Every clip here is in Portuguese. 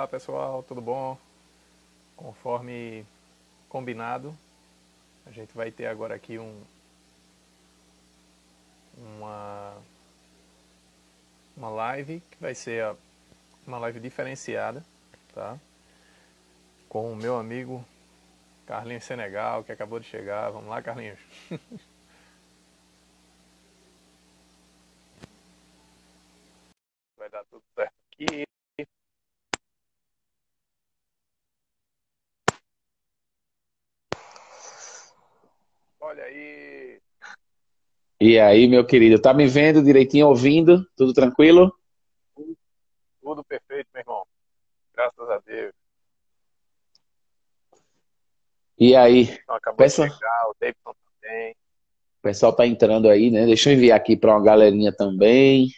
Olá pessoal, tudo bom? Conforme combinado, a gente vai ter agora aqui um, uma, uma live que vai ser uma live diferenciada, tá? Com o meu amigo Carlinhos Senegal, que acabou de chegar. Vamos lá, Carlinhos. vai dar tudo certo aqui. Olha aí. E aí, meu querido, tá me vendo direitinho, ouvindo? Tudo tranquilo? Tudo perfeito, meu irmão. Graças a Deus. E aí? Então, acabou pessoal... de chegar, o Davidson também. O pessoal tá entrando aí, né? Deixa eu enviar aqui para uma galerinha também.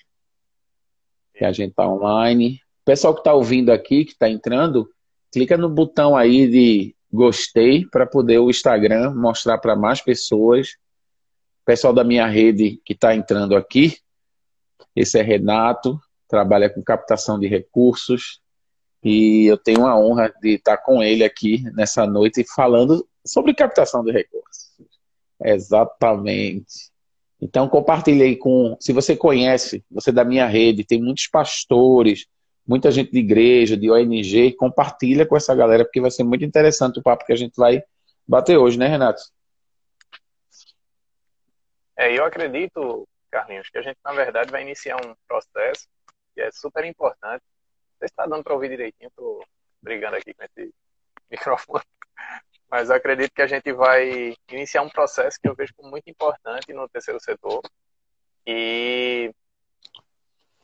Que a gente tá online. O pessoal que tá ouvindo aqui, que tá entrando, clica no botão aí de gostei para poder o Instagram mostrar para mais pessoas. Pessoal da minha rede que está entrando aqui, esse é Renato, trabalha com captação de recursos e eu tenho a honra de estar com ele aqui nessa noite falando sobre captação de recursos. Exatamente. Então compartilhei com, se você conhece, você da minha rede, tem muitos pastores, muita gente de igreja, de ONG, compartilha com essa galera, porque vai ser muito interessante o papo que a gente vai bater hoje, né, Renato? É, eu acredito, Carlinhos, que a gente, na verdade, vai iniciar um processo que é super importante. Você está dando para ouvir direitinho, estou brigando aqui com esse microfone. Mas eu acredito que a gente vai iniciar um processo que eu vejo como muito importante no terceiro setor. E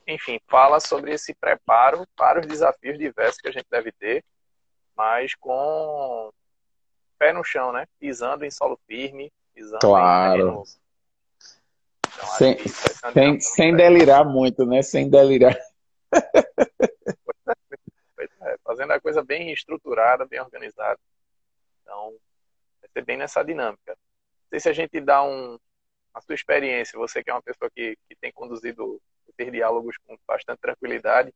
enfim, fala sobre esse preparo para os desafios diversos que a gente deve ter, mas com pé no chão, né? Pisando em solo firme, pisando claro. em então, sem, sem, sem delirar muito, né? Sem delirar. É, fazendo a coisa bem estruturada, bem organizada. Então, vai ser bem nessa dinâmica. Não sei se a gente dá um, a sua experiência, você que é uma pessoa que, que tem conduzido ter diálogos com bastante tranquilidade.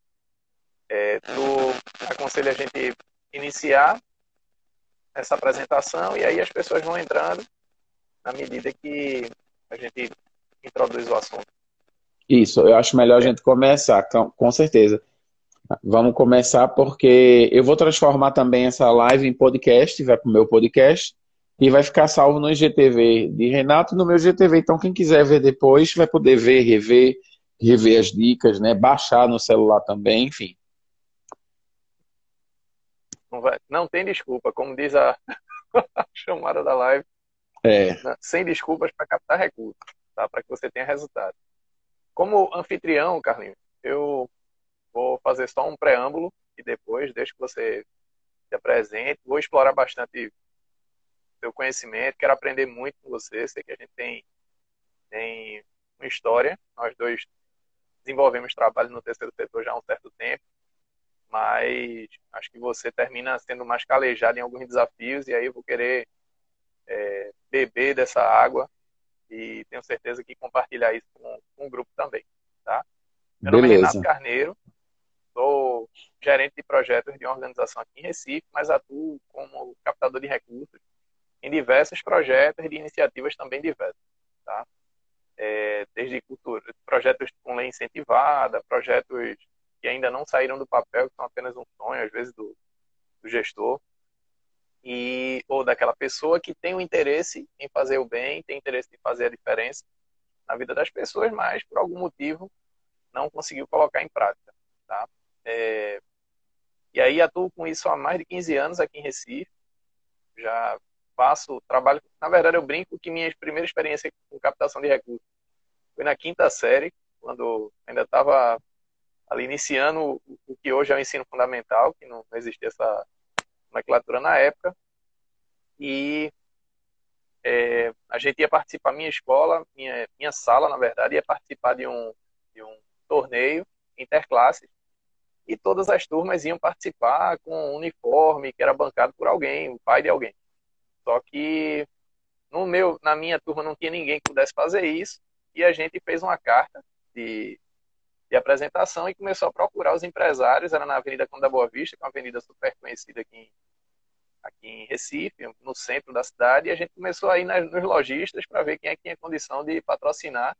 É, tu aconselha a gente iniciar essa apresentação e aí as pessoas vão entrando na medida que a gente introduz o assunto. Isso, eu acho melhor a gente começar, com certeza. Vamos começar porque eu vou transformar também essa live em podcast, vai para o meu podcast e vai ficar salvo no IGTV de Renato no meu IGTV. Então, quem quiser ver depois vai poder ver, rever, rever as dicas, né? Baixar no celular também, enfim. Não, vai, não tem desculpa, como diz a, a chamada da live. É. Sem desculpas para captar recursos, tá? Para que você tenha resultado. Como anfitrião, Carlinhos, eu vou fazer só um preâmbulo e depois deixo que você se apresente. Vou explorar bastante seu conhecimento, quero aprender muito com você. Sei que a gente tem, tem uma história, nós dois desenvolvemos trabalho no terceiro setor já há um certo tempo, mas acho que você termina sendo mais calejado em alguns desafios e aí eu vou querer é, beber dessa água e tenho certeza que compartilhar isso com, com o grupo também, tá? Meu Beleza. nome é Renato Carneiro, sou gerente de projetos de uma organização aqui em Recife, mas atuo como captador de recursos em diversos projetos de iniciativas também diversas, tá? é, desde cultura, projetos com lei incentivada, projetos que ainda não saíram do papel, que são apenas um sonho, às vezes, do, do gestor, e ou daquela pessoa que tem o interesse em fazer o bem, tem interesse em fazer a diferença na vida das pessoas, mas por algum motivo não conseguiu colocar em prática. Tá? É, e aí atuo com isso há mais de 15 anos aqui em Recife, já faço trabalho. Na verdade, eu brinco que minha primeira experiência com captação de recursos foi na quinta série, quando ainda estava ali iniciando o que hoje é o ensino fundamental, que não existia essa nomenclatura na época. E é, a gente ia participar, minha escola, minha, minha sala, na verdade, ia participar de um, de um torneio interclasses e todas as turmas iam participar com um uniforme que era bancado por alguém, o pai de alguém. Só que no meu, na minha turma não tinha ninguém que pudesse fazer isso e a gente fez uma carta de, de apresentação e começou a procurar os empresários, era na Avenida Conda Boa Vista, que é uma avenida super conhecida aqui em, aqui em Recife, no centro da cidade, e a gente começou a ir nas, nos lojistas para ver quem é que tinha condição de patrocinar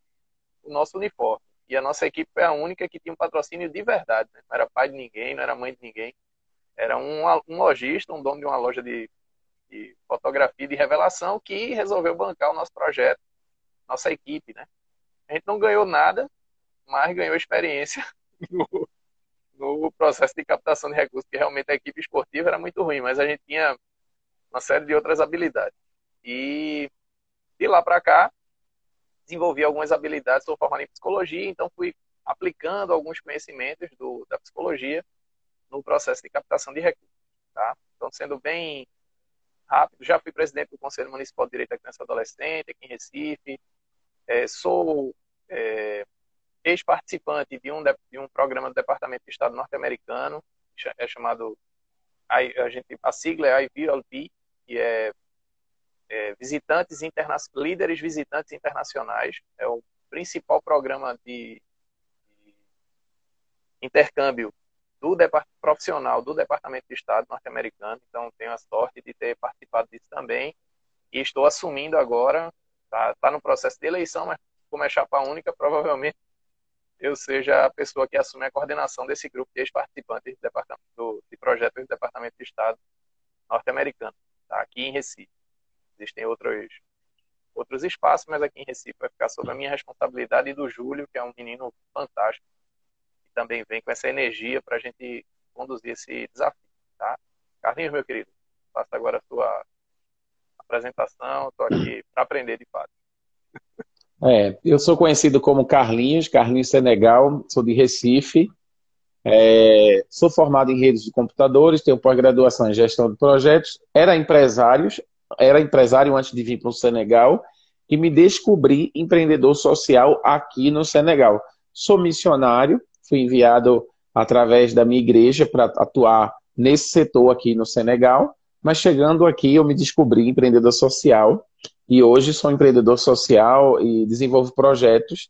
o nosso uniforme. E a nossa equipe foi a única que tinha um patrocínio de verdade, né? não era pai de ninguém, não era mãe de ninguém, era um, um lojista, um dono de uma loja de, de fotografia de revelação que resolveu bancar o nosso projeto, nossa equipe, né? A gente não ganhou nada, mas ganhou experiência no, no processo de captação de recursos, que realmente a equipe esportiva era muito ruim, mas a gente tinha uma série de outras habilidades. E de lá para cá, desenvolvi algumas habilidades, sou formado em psicologia, então fui aplicando alguns conhecimentos do, da psicologia no processo de captação de recursos. Tá? Então, sendo bem rápido, já fui presidente do Conselho Municipal de Direito da Criança e Adolescente aqui em Recife, é, sou é, ex-participante de um, de um programa do Departamento de Estado norte-americano, é chamado, a, a, gente, a sigla é IVLP, que é, é visitantes interna líderes visitantes internacionais, é o principal programa de, de intercâmbio do profissional do Departamento de Estado norte-americano, então tenho a sorte de ter participado disso também. E estou assumindo agora, está tá no processo de eleição, mas como é chapa única, provavelmente eu seja a pessoa que assume a coordenação desse grupo de ex-participantes do, de projetos do Departamento de Estado norte-americano, tá? aqui em Recife. Existem outros, outros espaços, mas aqui em Recife vai ficar sob a minha responsabilidade e do Júlio, que é um menino fantástico, que também vem com essa energia para a gente conduzir esse desafio. Tá? Carlinhos, meu querido, faça agora a sua apresentação, estou aqui para aprender de fato. É, eu sou conhecido como Carlinhos, Carlinhos Senegal, sou de Recife, é, sou formado em redes de computadores, tenho pós-graduação em gestão de projetos, era empresário, era empresário antes de vir para o Senegal e me descobri empreendedor social aqui no Senegal. Sou missionário, fui enviado através da minha igreja para atuar nesse setor aqui no Senegal, mas chegando aqui eu me descobri empreendedor social e hoje sou empreendedor social e desenvolvo projetos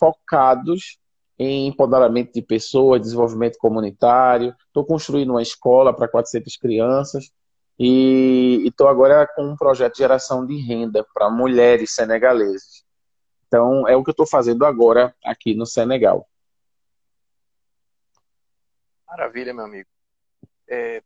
focados em empoderamento de pessoas, desenvolvimento comunitário. Estou construindo uma escola para 400 crianças e estou agora com um projeto de geração de renda para mulheres senegaleses. Então, é o que eu estou fazendo agora aqui no Senegal. Maravilha, meu amigo. É,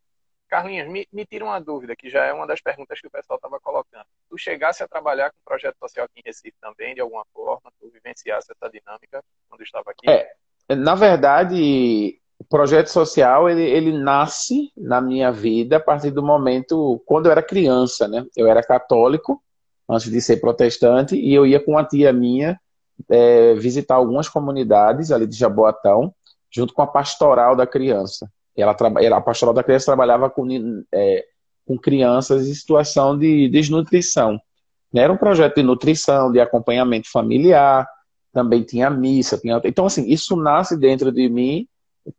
Carlinhos, me, me tira uma dúvida, que já é uma das perguntas que o pessoal estava colocando. Tu chegasse a trabalhar com projeto social aqui em Recife também, de alguma forma? Tu vivenciasse essa dinâmica quando estava aqui? É, na verdade, o projeto social, ele, ele nasce na minha vida a partir do momento, quando eu era criança, né? Eu era católico, antes de ser protestante, e eu ia com uma tia minha é, visitar algumas comunidades ali de Jaboatão, junto com a pastoral da criança. Ela, ela, a pastoral da criança trabalhava com, é, com crianças em situação de desnutrição. Né? Era um projeto de nutrição, de acompanhamento familiar, também tinha missa. Tinha... Então, assim, isso nasce dentro de mim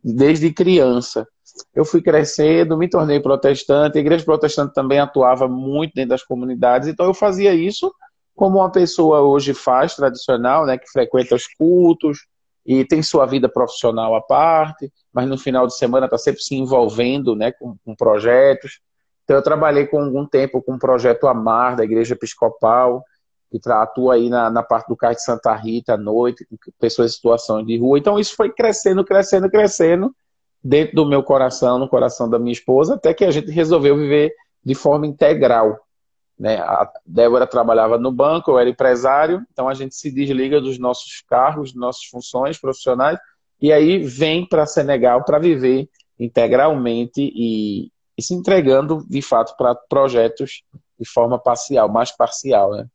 desde criança. Eu fui crescendo, me tornei protestante, a igreja protestante também atuava muito dentro das comunidades, então eu fazia isso como uma pessoa hoje faz, tradicional, né, que frequenta os cultos, e tem sua vida profissional à parte, mas no final de semana está sempre se envolvendo né, com, com, projetos. Então, eu trabalhei com algum tempo com o projeto Amar, da Igreja Episcopal, que atua aí na, na parte do Cais de Santa Rita à noite, com pessoas em situação de rua. Então, isso foi crescendo, crescendo, crescendo dentro do meu coração, no coração da minha esposa, até que a gente resolveu viver de forma integral. Né? A Débora trabalhava no banco, eu era empresário, então a gente se desliga dos nossos cargos, das nossas funções profissionais, e aí vem para Senegal para viver integralmente e, e, se entregando, de fato, para projetos de forma parcial, mais parcial. Né?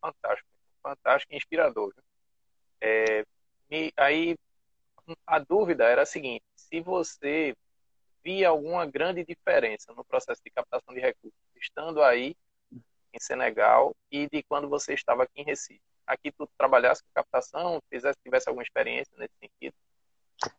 Fantástico, fantástico e inspirador. É, e aí, a dúvida era a seguinte: se você via alguma grande diferença no processo de captação de recursos, estando aí em Senegal e de quando você estava aqui em Recife? Aqui tu trabalhasse com captação, fizesse, tivesse alguma experiência nesse sentido?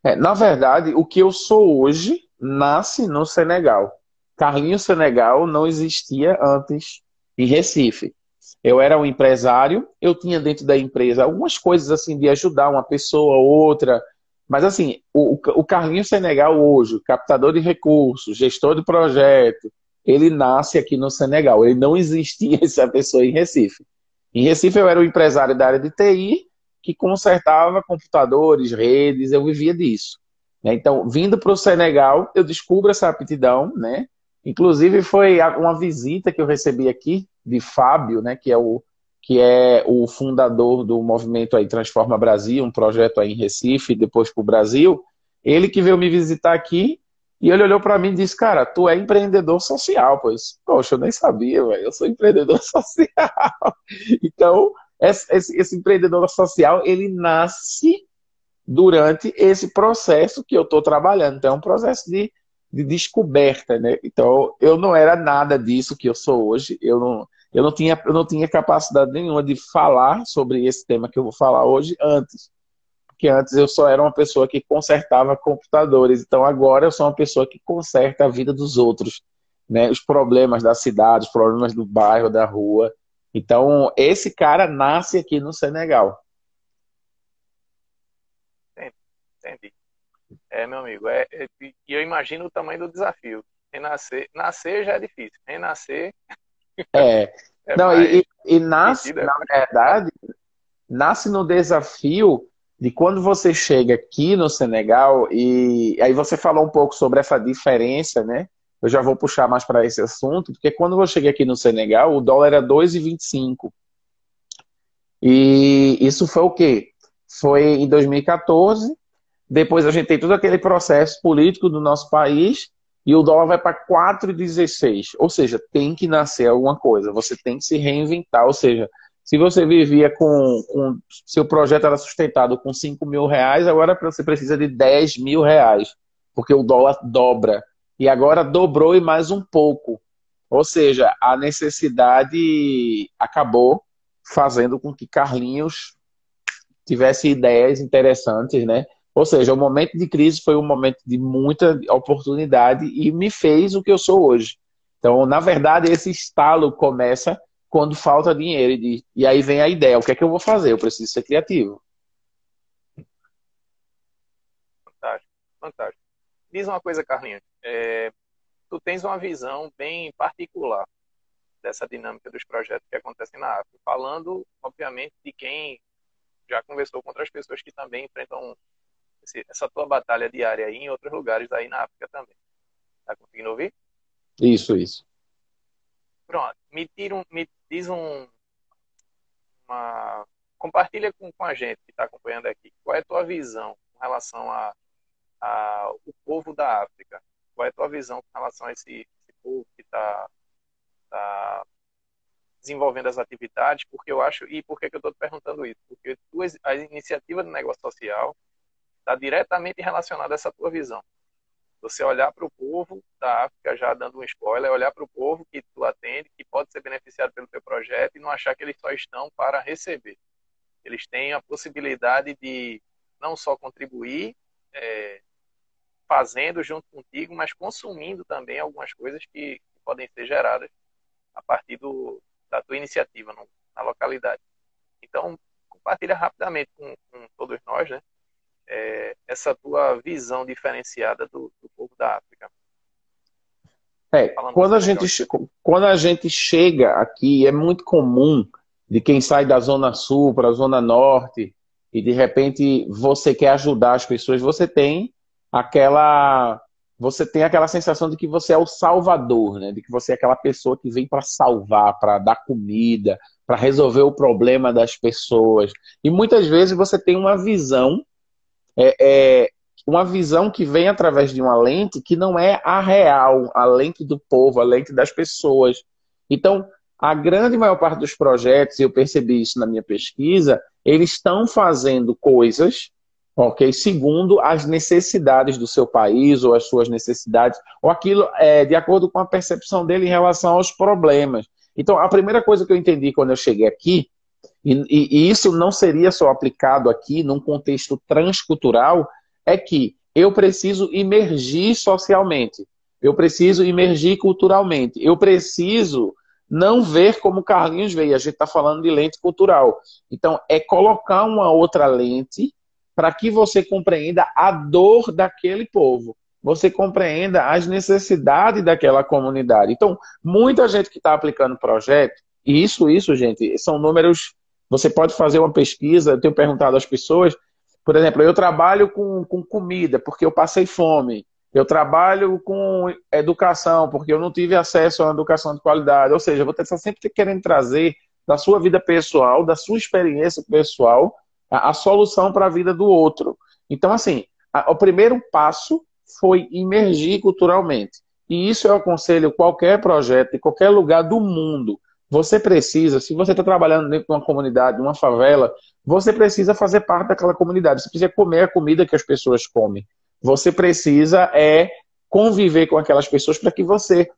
É, na verdade, o que eu sou hoje nasce no Senegal. Carlinhos Senegal não existia antes em Recife. eu era um empresário, eu tinha dentro da empresa algumas coisas assim de ajudar uma pessoa ou outra, mas assim, o, o Carlinhos Senegal hoje, captador de recursos, gestor de projeto, ele nasce aqui no Senegal. Ele não existia essa pessoa em Recife. Em Recife eu era um empresário da área de TI que consertava computadores, redes, eu vivia disso. Né? Então, vindo para o Senegal, eu descubro essa aptidão, né? Inclusive foi uma visita que eu recebi aqui de Fábio, né, que é o que é o fundador do movimento aí Transforma Brasil, um projeto aí em Recife, depois para o Brasil. Ele que veio me visitar aqui e ele olhou para mim e disse: Cara, tu é empreendedor social, pois. Poxa, eu nem sabia, velho. Eu sou empreendedor social. então, esse, esse, esse empreendedor social, ele nasce durante esse processo que eu estou trabalhando. Então, é um processo de de descoberta, né? Então, eu não era nada disso que eu sou hoje. Eu não, eu não tinha, eu não tinha capacidade nenhuma de falar sobre esse tema que eu vou falar hoje antes. Porque antes eu só era uma pessoa que consertava computadores. Então, agora eu sou uma pessoa que conserta a vida dos outros, né? Os problemas da cidade, os problemas do bairro, da rua. Então, esse cara nasce aqui no Senegal. Entendi. É, meu amigo, é, é, e eu imagino o tamanho do desafio. Renascer, nascer já é difícil, renascer. É. é Não, e, e, nasce, na verdade, nasce no desafio de quando você chega aqui no Senegal, e aí você falou um pouco sobre essa diferença, né? Eu já vou puxar mais para esse assunto, porque quando eu cheguei aqui no Senegal, o dólar era 2,25. E isso foi o quê? Foi em 2014, depois a gente tem todo aquele processo político do nosso país e o dólar vai para 4,16. Ou seja, tem que nascer alguma coisa, você tem que se reinventar. Ou seja, se você vivia com, com seu projeto era sustentado com 5 mil reais, agora você precisa de 10 mil reais, porque o dólar dobra. E agora dobrou e mais um pouco. Ou seja, a necessidade acabou fazendo com que Carlinhos tivesse ideias interessantes, né? Ou seja, o momento de crise foi um momento de muita oportunidade e me fez o que eu sou hoje. Então, na verdade, esse estalo começa quando falta dinheiro. E, e aí vem a ideia: o que é que eu vou fazer? Eu preciso ser criativo. Fantástico, fantástico. Diz uma coisa, Carlinhos. É, tu tens uma visão bem particular dessa dinâmica dos projetos que acontecem na África, falando, obviamente, de quem já conversou com outras pessoas que também enfrentam essa tua batalha diária aí em outros lugares aí na África também. Tá conseguindo ouvir? Isso, isso. Pronto. Me, tira um, me diz um. Uma, compartilha com, com a gente que está acompanhando aqui. Qual é a tua visão com relação a, a o povo da África? Qual é a tua visão com relação a esse, esse povo que está tá desenvolvendo as atividades? Porque eu acho, e por que, que eu estou te perguntando isso? Porque a iniciativa do negócio social está diretamente relacionado a essa tua visão. Você olhar para o povo da África, já dando um spoiler, olhar para o povo que tu atende, que pode ser beneficiado pelo teu projeto e não achar que eles só estão para receber. Eles têm a possibilidade de não só contribuir é, fazendo junto contigo, mas consumindo também algumas coisas que, que podem ser geradas a partir do, da tua iniciativa no, na localidade. Então, compartilha rapidamente com, com todos nós, né? É, essa tua visão diferenciada do, do povo da África. É, quando a, gente, quando a gente chega aqui, é muito comum de quem sai da Zona Sul para a Zona Norte e de repente você quer ajudar as pessoas, você tem aquela você tem aquela sensação de que você é o salvador, né? De que você é aquela pessoa que vem para salvar, para dar comida, para resolver o problema das pessoas. E muitas vezes você tem uma visão é, é uma visão que vem através de uma lente que não é a real, a lente do povo, a lente das pessoas. Então, a grande maior parte dos projetos, e eu percebi isso na minha pesquisa, eles estão fazendo coisas, ok, segundo as necessidades do seu país ou as suas necessidades, ou aquilo é, de acordo com a percepção dele em relação aos problemas. Então, a primeira coisa que eu entendi quando eu cheguei aqui e, e, isso não seria só aplicado aqui num contexto transcultural, é que eu preciso emergir socialmente, eu preciso emergir culturalmente, eu preciso não ver como Carlinhos vê. A gente está falando de lente cultural. Então, é colocar uma outra lente para que você compreenda a dor daquele povo. Você compreenda as necessidades daquela comunidade. Então, muita gente que está aplicando projeto, e isso, isso, gente, são números. Você pode fazer uma pesquisa, eu tenho perguntado às pessoas, por exemplo, eu trabalho com, com comida porque eu passei fome. Eu trabalho com educação, porque eu não tive acesso a uma educação de qualidade. Ou seja, você está sempre querendo trazer da sua vida pessoal, da sua experiência pessoal, a, a solução para a vida do outro. Então, assim, a, o primeiro passo foi imergir culturalmente. E isso eu aconselho qualquer projeto, em qualquer lugar do mundo. Você precisa, se você está trabalhando dentro de uma comunidade, uma favela, você precisa fazer parte daquela comunidade. Você precisa comer a comida que as pessoas comem. Você precisa é conviver com aquelas pessoas para que você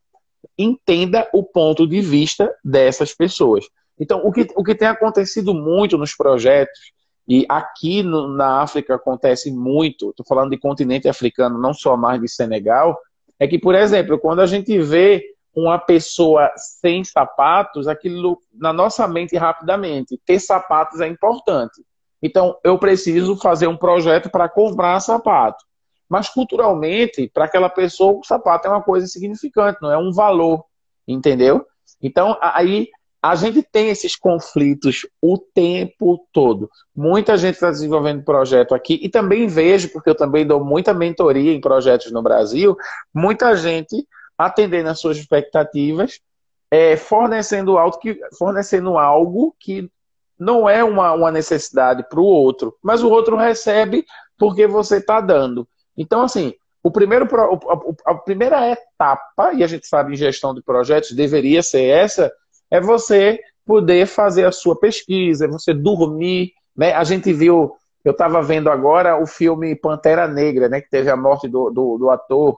entenda o ponto de vista dessas pessoas. Então, o que, o que tem acontecido muito nos projetos, e aqui no, na África acontece muito, estou falando de continente africano, não só mais de Senegal, é que, por exemplo, quando a gente vê uma pessoa sem sapatos, aquilo na nossa mente rapidamente, ter sapatos é importante. Então, eu preciso fazer um projeto para comprar sapato. Mas culturalmente, para aquela pessoa, o sapato é uma coisa significante, não é um valor, entendeu? Então, aí a gente tem esses conflitos o tempo todo. Muita gente está desenvolvendo projeto aqui e também vejo, porque eu também dou muita mentoria em projetos no Brasil, muita gente atendendo às suas expectativas, é, fornecendo, algo que, fornecendo algo que não é uma, uma necessidade para o outro, mas o outro recebe porque você está dando. Então, assim, o primeiro, a, primeira etapa, e a gente sabe em gestão de projetos, deveria ser essa, é você poder fazer a sua pesquisa, é você dormir. Né? A gente viu, eu estava vendo agora o filme Pantera Negra, né, que teve a morte do, do, do ator,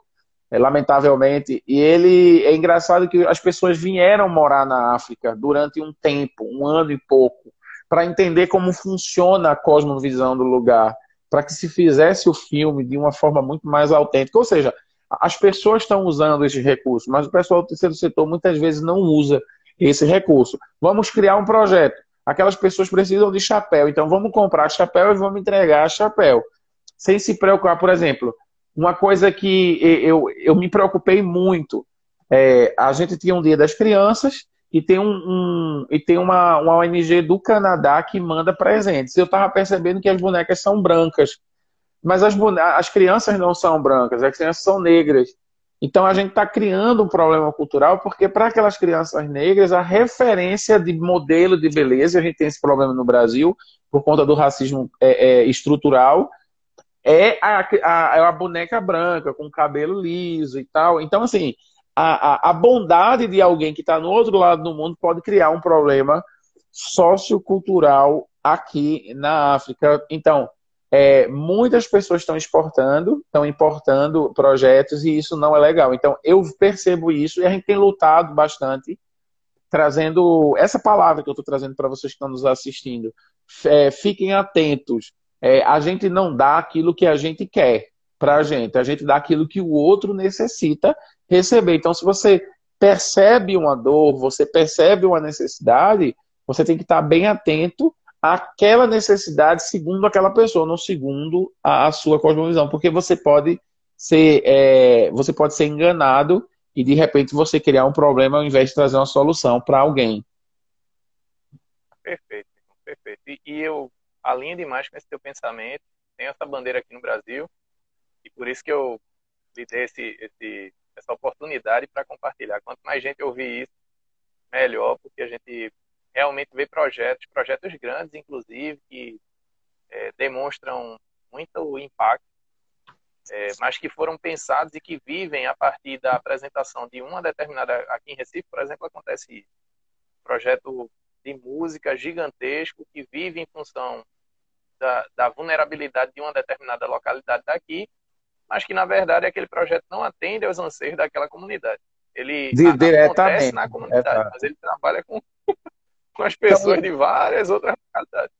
lamentavelmente, e ele é engraçado que as pessoas vieram morar na África durante um tempo, um ano e pouco, para entender como funciona a cosmovisão do lugar para que se fizesse o filme de uma forma muito mais autêntica. Ou seja, as pessoas estão usando esses recursos, mas o pessoal do terceiro setor muitas vezes não usa esse recurso. Vamos criar um projeto. Aquelas pessoas precisam de chapéu, então vamos comprar chapéu e vamos entregar chapéu. Sem se preocupar, por exemplo, uma coisa que eu, eu me preocupei muito. É, a gente tinha um dia das crianças e tem, um, um, e tem uma, uma ONG do Canadá que manda presentes. Eu estava percebendo que as bonecas são brancas, mas as, as crianças não são brancas, as crianças são negras. Então a gente está criando um problema cultural, porque para aquelas crianças negras, a referência de modelo de beleza, a gente tem esse problema no Brasil, por conta do racismo é, é, estrutural, é a, a, a boneca branca, com cabelo liso e tal. Então, assim, a, a, a bondade de alguém que está no outro lado do mundo pode criar um problema sociocultural aqui na África. Então, é, muitas pessoas estão exportando, estão importando projetos e isso não é legal. Então, eu percebo isso e a gente tem lutado bastante, trazendo essa palavra que eu estou trazendo para vocês que estão nos assistindo. É, fiquem atentos. É, a gente não dá aquilo que a gente quer para a gente, a gente dá aquilo que o outro necessita receber. Então, se você percebe uma dor, você percebe uma necessidade, você tem que estar bem atento àquela necessidade segundo aquela pessoa, não segundo a, a sua cosmovisão, porque você pode ser é, você pode ser enganado e de repente você criar um problema ao invés de trazer uma solução para alguém. Perfeito, perfeito. E, e eu alinho demais com esse teu pensamento. Tem essa bandeira aqui no Brasil e por isso que eu lhe dei esse, esse essa oportunidade para compartilhar. Quanto mais gente ouvir isso, melhor, porque a gente realmente vê projetos, projetos grandes, inclusive, que é, demonstram muito impacto, é, mas que foram pensados e que vivem a partir da apresentação de uma determinada. Aqui em Recife, por exemplo, acontece isso. Projeto de música gigantesco que vive em função da, da vulnerabilidade de uma determinada localidade daqui mas que na verdade aquele projeto não atende aos anseios daquela comunidade. Ele de, acontece na comunidade, mas ele trabalha com, com as pessoas então, de várias outras localidades.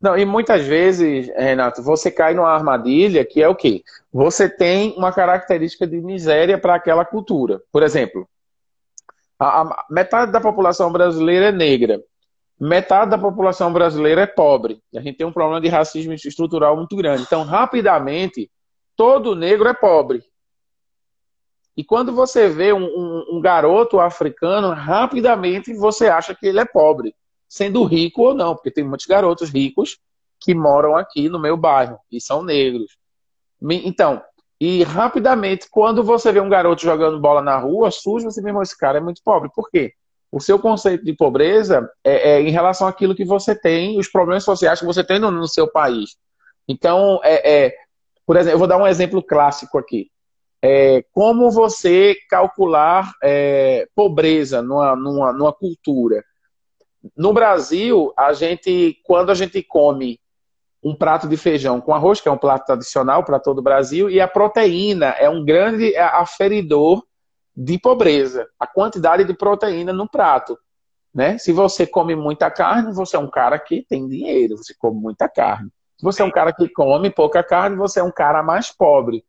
Não, e muitas vezes, Renato, você cai numa armadilha que é o quê? Você tem uma característica de miséria para aquela cultura. Por exemplo, A, a, metade da população brasileira é negra. Metade da população brasileira é pobre. A gente tem um problema de racismo estrutural muito grande. Então, rapidamente, todo negro é pobre. E quando você vê um, um, um, garoto africano, rapidamente você acha que ele é pobre, sendo rico ou não, porque tem muitos garotos ricos que moram aqui no meu bairro e são negros. Então, e rapidamente, quando você vê um garoto jogando bola na rua, surge você mesmo, esse cara é muito pobre. Por quê? O seu conceito de pobreza é, é em relação àquilo que você tem, os problemas sociais que você tem no, no seu país. Então, é, é, por exemplo, eu vou dar um exemplo clássico aqui é, como você calcular é, pobreza numa, numa, numa cultura. No Brasil, a gente, quando a gente come um prato de feijão com arroz, que é um prato tradicional para todo o Brasil, e a proteína é um grande aferidor de pobreza, a quantidade de proteína no prato. Né? Se você come muita carne, você é um cara que tem dinheiro, você come muita carne. Se você é um cara que come pouca carne, você é um cara mais pobre.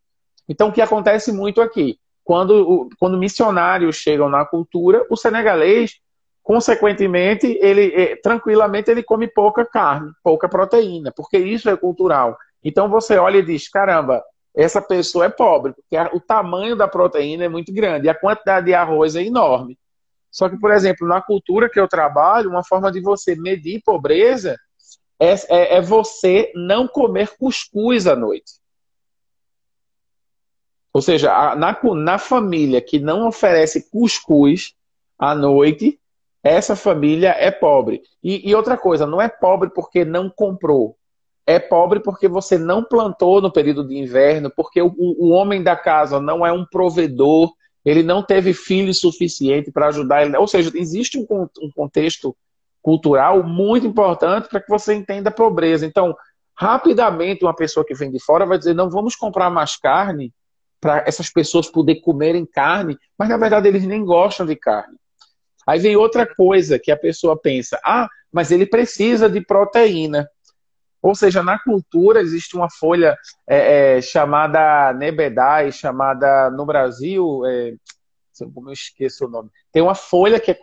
Então, o que acontece muito aqui? Quando, quando missionários chegam na cultura, o senegalês, consequentemente, ele eh, tranquilamente ele come pouca carne, pouca proteína, porque isso é cultural. Então você olha e diz: caramba, essa pessoa é pobre, porque o tamanho da proteína é muito grande e a quantidade de arroz é enorme. Só que, por exemplo, na cultura que eu trabalho, uma forma de você medir pobreza é, é, é você não comer cuscuz à noite. Ou seja, na, na família que não oferece cuscuz à noite, essa família é pobre. E, e, outra coisa, não é pobre porque não comprou. É pobre porque você não plantou no período de inverno, porque o, o homem da casa não é um provedor, ele não teve filho suficiente para ajudar ele. Ou seja, existe um, um contexto cultural muito importante para que você entenda a pobreza. Então, rapidamente, uma pessoa que vem de fora vai dizer: não vamos comprar mais carne para essas pessoas poderem comerem carne, mas na verdade eles nem gostam de carne. Aí vem outra coisa que a pessoa pensa: ah, mas ele precisa de proteína. Ou seja, na cultura existe uma folha é, é, chamada nebedai, chamada no Brasil, é, como eu esqueço o nome, tem uma folha que é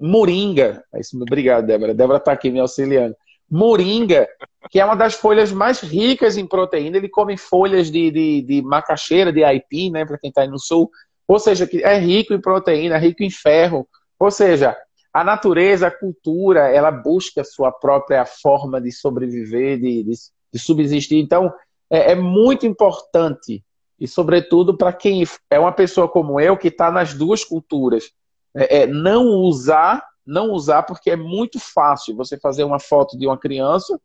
moringa. É obrigado, Débora. Débora está aqui me auxiliando moringa, que é uma das folhas mais ricas em proteína. Ele come folhas de, de, de macaxeira, de aipim, né, para quem está aí no sul. Ou seja, que é rico em proteína, rico em ferro. Ou seja, a natureza, a cultura, ela busca sua própria forma de sobreviver, de, de, de subsistir. Então, é, é muito importante, e sobretudo para quem é uma pessoa como eu, que está nas duas culturas, é, é não usar não usar porque é muito fácil você fazer uma foto de uma criança,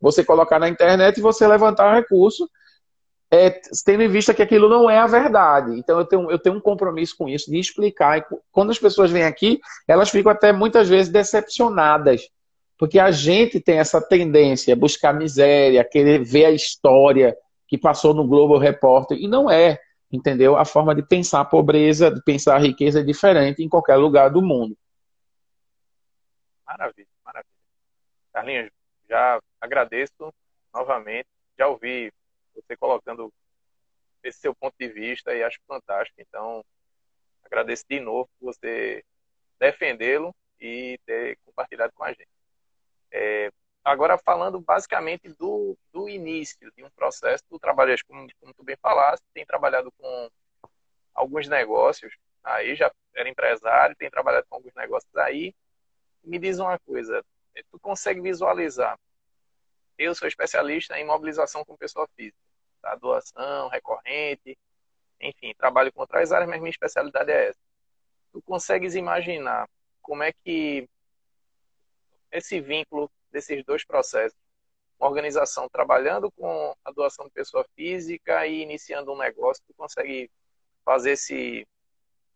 você colocar na internet e você levantar um recurso, é, tendo em vista que aquilo não é a verdade. Então eu tenho, eu tenho um compromisso com isso, de explicar. E quando as pessoas vêm aqui, elas ficam até muitas vezes decepcionadas. Porque a gente tem essa tendência a buscar miséria, querer ver a história que passou no Globo Repórter, e não é, entendeu? A forma de pensar a pobreza, de pensar a riqueza é diferente em qualquer lugar do mundo. Maravilha, maravilha. Carlinhos, já agradeço novamente, já ouvi você colocando esse seu ponto de vista e acho fantástico. Então, agradeço de novo por você defendê-lo e ter compartilhado com a gente. É, agora, falando basicamente do, do início de um processo, tu trabalhas, como, como tu bem falaste, tem trabalhado com alguns negócios, aí já era empresário, tem trabalhado com alguns negócios aí, me diz uma coisa, tu consegue visualizar? Eu sou especialista em mobilização com pessoa física, tá? doação, recorrente, enfim, trabalho com outras áreas, mas minha especialidade é essa. Tu consegues imaginar como é que esse vínculo desses dois processos, uma organização trabalhando com a doação de pessoa física e iniciando um negócio, tu consegue fazer esse,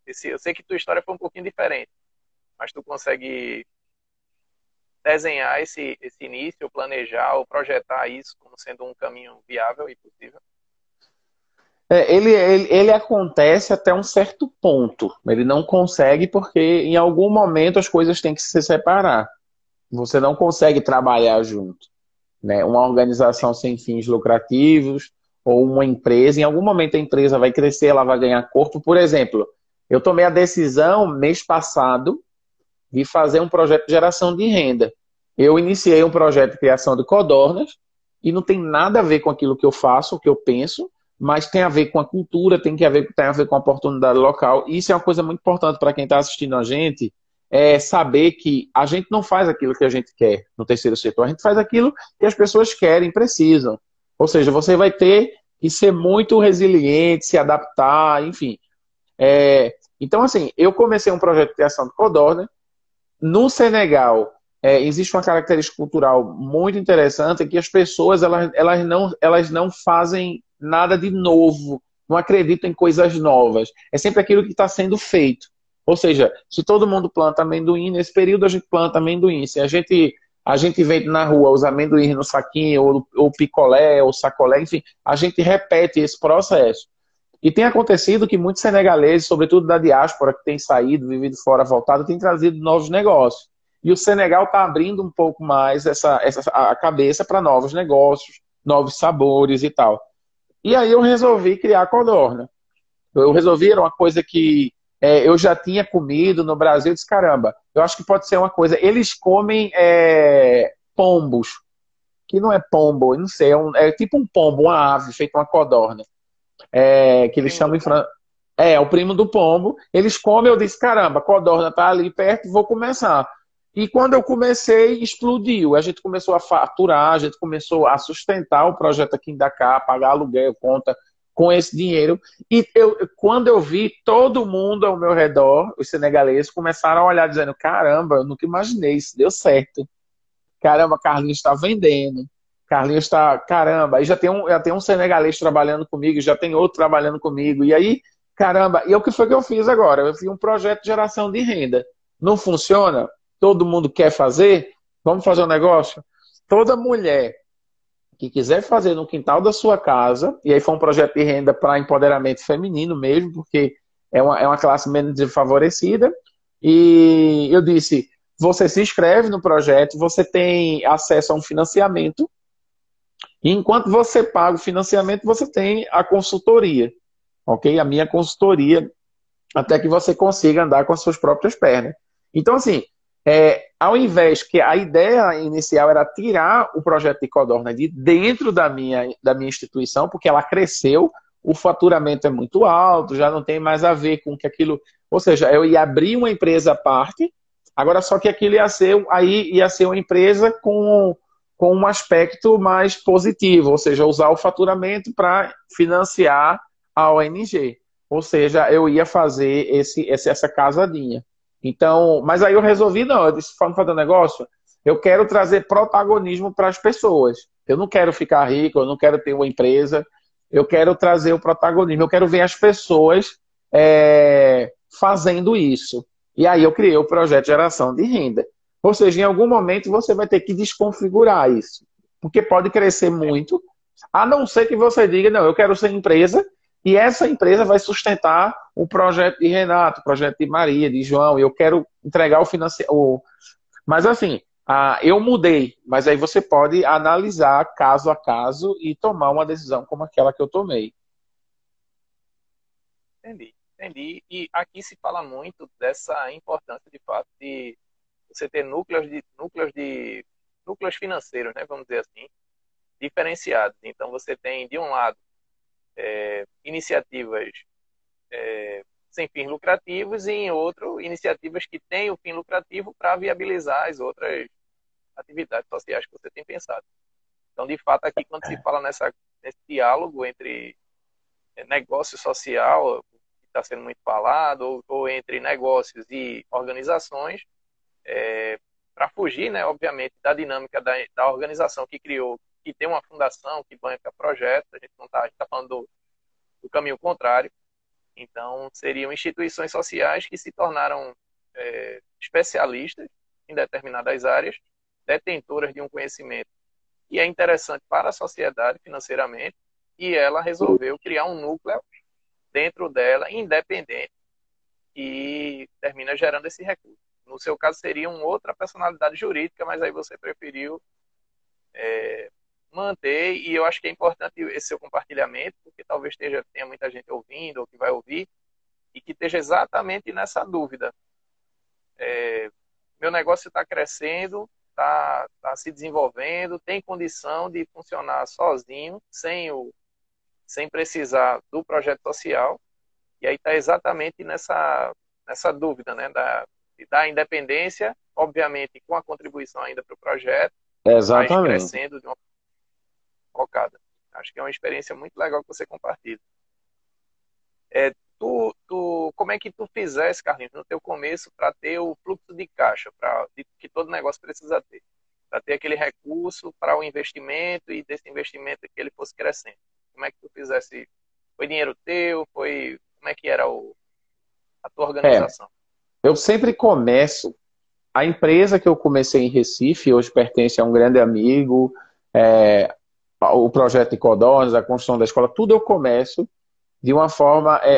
esse eu sei que tua história foi um pouquinho diferente, mas tu consegue desenhar esse, esse início, planejar ou projetar isso como sendo um caminho viável e possível? É, ele, ele, ele acontece até um certo ponto. Ele não consegue porque em algum momento as coisas têm que se separar. Você não consegue trabalhar junto. Né? Uma organização sem fins lucrativos ou uma empresa, em algum momento a empresa vai crescer, ela vai ganhar corpo. Por exemplo, Eu tomei a decisão mês passado de fazer um projeto de geração de renda. Eu iniciei um projeto de criação de codornas e não tem nada a ver com aquilo que eu faço, o que eu penso, mas tem a ver com a cultura, tem, que a ver, tem a ver com a oportunidade local. E isso é uma coisa muito importante para quem está assistindo a gente, é saber que a gente não faz aquilo que a gente quer no terceiro setor, a gente faz aquilo que as pessoas querem, precisam. Ou seja, você vai ter que ser muito resiliente, se adaptar, enfim. É, então, assim, eu comecei um projeto de criação de codorna. No Senegal, é, existe uma característica cultural muito interessante que as pessoas elas, elas, não, elas não fazem nada de novo, não acreditam em coisas novas. É sempre aquilo que está sendo feito. Ou seja, se todo mundo planta amendoim, nesse período a gente planta amendoim. Se a gente, a gente vende na rua os amendoins no saquinho, ou, ou picolé, ou sacolé, enfim, a gente repete esse processo. E tem acontecido que muitos senegaleses, sobretudo da diáspora, que tem saído, vivido fora, voltado, têm trazido novos negócios. E o Senegal está abrindo um pouco mais essa, essa a cabeça para novos negócios, novos sabores e tal. E aí eu resolvi criar a codorna. Eu resolvi, era uma coisa que é, eu já tinha comido no Brasil, disse, caramba, eu acho que pode ser uma coisa. Eles comem é, pombos, que não é pombo, não sei, é, um, é, tipo um pombo, uma ave, feita uma codorna. É, que eles chamam em França. É, o primo do pombo. Eles comem, eu disse, caramba, a codorna tá ali perto, vou começar. E quando eu comecei, explodiu. A gente começou a faturar, a gente começou a sustentar o projeto aqui em Dakar, pagar aluguel, conta com esse dinheiro. E eu, quando eu vi todo mundo ao meu redor, os senegaleses, começaram a olhar dizendo: caramba, eu nunca imaginei isso, deu certo. Caramba, Carlinhos está vendendo. Carlinhos está, caramba, aí já tem, um, já tem um senegalês trabalhando comigo, já tem outro trabalhando comigo. E aí, caramba, e é o que foi que eu fiz agora? Eu fiz um projeto de geração de renda. Não funciona? todo mundo quer fazer, vamos fazer um negócio? Toda mulher que quiser fazer no quintal da sua casa, e aí foi um projeto de renda para empoderamento feminino mesmo, porque é uma, é uma classe menos desfavorecida, e eu disse, você se inscreve no projeto, você tem acesso a um financiamento, e enquanto você paga o financiamento, você tem a consultoria, ok? A minha consultoria, até que você consiga andar com as suas próprias pernas. Então, assim, é, ao invés que a ideia inicial era tirar o projeto de Codorna de dentro da minha, da minha instituição, porque ela cresceu, o faturamento é muito alto, já não tem mais a ver com que aquilo. Ou seja, eu ia abrir uma empresa à parte, agora só que aquilo ia ser, aí ia ser uma empresa com, com um aspecto mais positivo, ou seja, usar o faturamento para financiar a ONG. Ou seja, eu ia fazer esse, essa casadinha. Então, mas aí eu resolvi, não, eu disse, vamos fazer um negócio, eu quero trazer protagonismo para as pessoas. Eu não quero ficar rico, eu não quero ter uma empresa, eu quero trazer o protagonismo, eu quero ver as pessoas é, fazendo isso. E aí eu criei o projeto geração de renda. Ou seja, em algum momento você vai ter que desconfigurar isso. Porque pode crescer muito, a não ser que você diga, não, eu quero ser empresa e essa empresa vai sustentar o projeto de Renato, o projeto de Maria, de João. Eu quero entregar o financiamento. Mas assim, eu mudei. Mas aí você pode analisar caso a caso e tomar uma decisão como aquela que eu tomei. Entendi, entendi. E aqui se fala muito dessa importância, de fato, de você ter núcleos de núcleos de núcleos financeiros, né? Vamos dizer assim, diferenciados. Então você tem de um lado é, iniciativas é, sem fins lucrativos e em outro iniciativas que têm o fim lucrativo para viabilizar as outras atividades sociais que você tem pensado. Então, de fato, aqui quando se fala nessa, nesse diálogo entre é, negócio social, que está sendo muito falado, ou, ou, entre negócios e organizações, é, para fugir, né, obviamente, da dinâmica da, da organização que criou que tem uma fundação que banca projetos, a gente não está tá falando do, do, caminho contrário. Então, seriam instituições sociais que se tornaram é, especialistas em determinadas áreas, detentoras de um conhecimento que é interessante para a sociedade financeiramente, e ela resolveu criar um núcleo dentro dela, independente, e termina gerando esse recurso. No seu caso, seria uma outra personalidade jurídica, mas aí você preferiu é, manter, e eu acho que é importante esse seu compartilhamento, porque talvez esteja, tenha muita gente ouvindo ou que vai ouvir, e que esteja exatamente nessa dúvida. É, meu negócio está crescendo, está tá se desenvolvendo, tem condição de funcionar sozinho, sem, o, sem precisar do projeto social. E aí está exatamente nessa, nessa dúvida, né? Da, da independência, obviamente com a contribuição ainda para o projeto, Exatamente. crescendo de uma focada. Acho que é uma experiência muito legal que você compartilha. É, tu, tu, como é que tu fizesse, Carlinhos, no teu começo para ter o fluxo de caixa pra, de, que todo negócio precisa ter? Para ter aquele recurso para o investimento e desse investimento que ele fosse crescendo. Como é que tu fizesse? Foi dinheiro teu? Foi como é que era o, a tua organização? É, eu sempre começo. A empresa que eu comecei em Recife hoje pertence a um grande amigo. É, o projeto de Codornas, a construção da escola, tudo eu começo de uma forma é,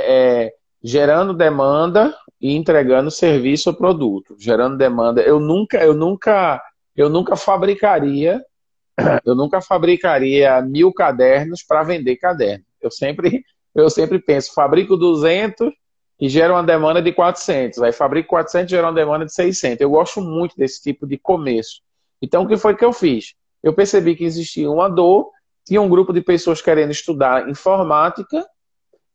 é, gerando demanda e entregando serviço ou produto, gerando demanda. Eu nunca, eu nunca, eu nunca fabricaria, eu nunca fabricaria mil cadernos para vender caderno. Eu sempre, eu sempre penso, fabrico 200 e gera uma demanda de 400. Aí fabrico 400 e gera uma demanda de 600. Eu gosto muito desse tipo de começo. Então, o que foi que eu fiz? Eu percebi que existia uma dor, tinha um grupo de pessoas querendo estudar informática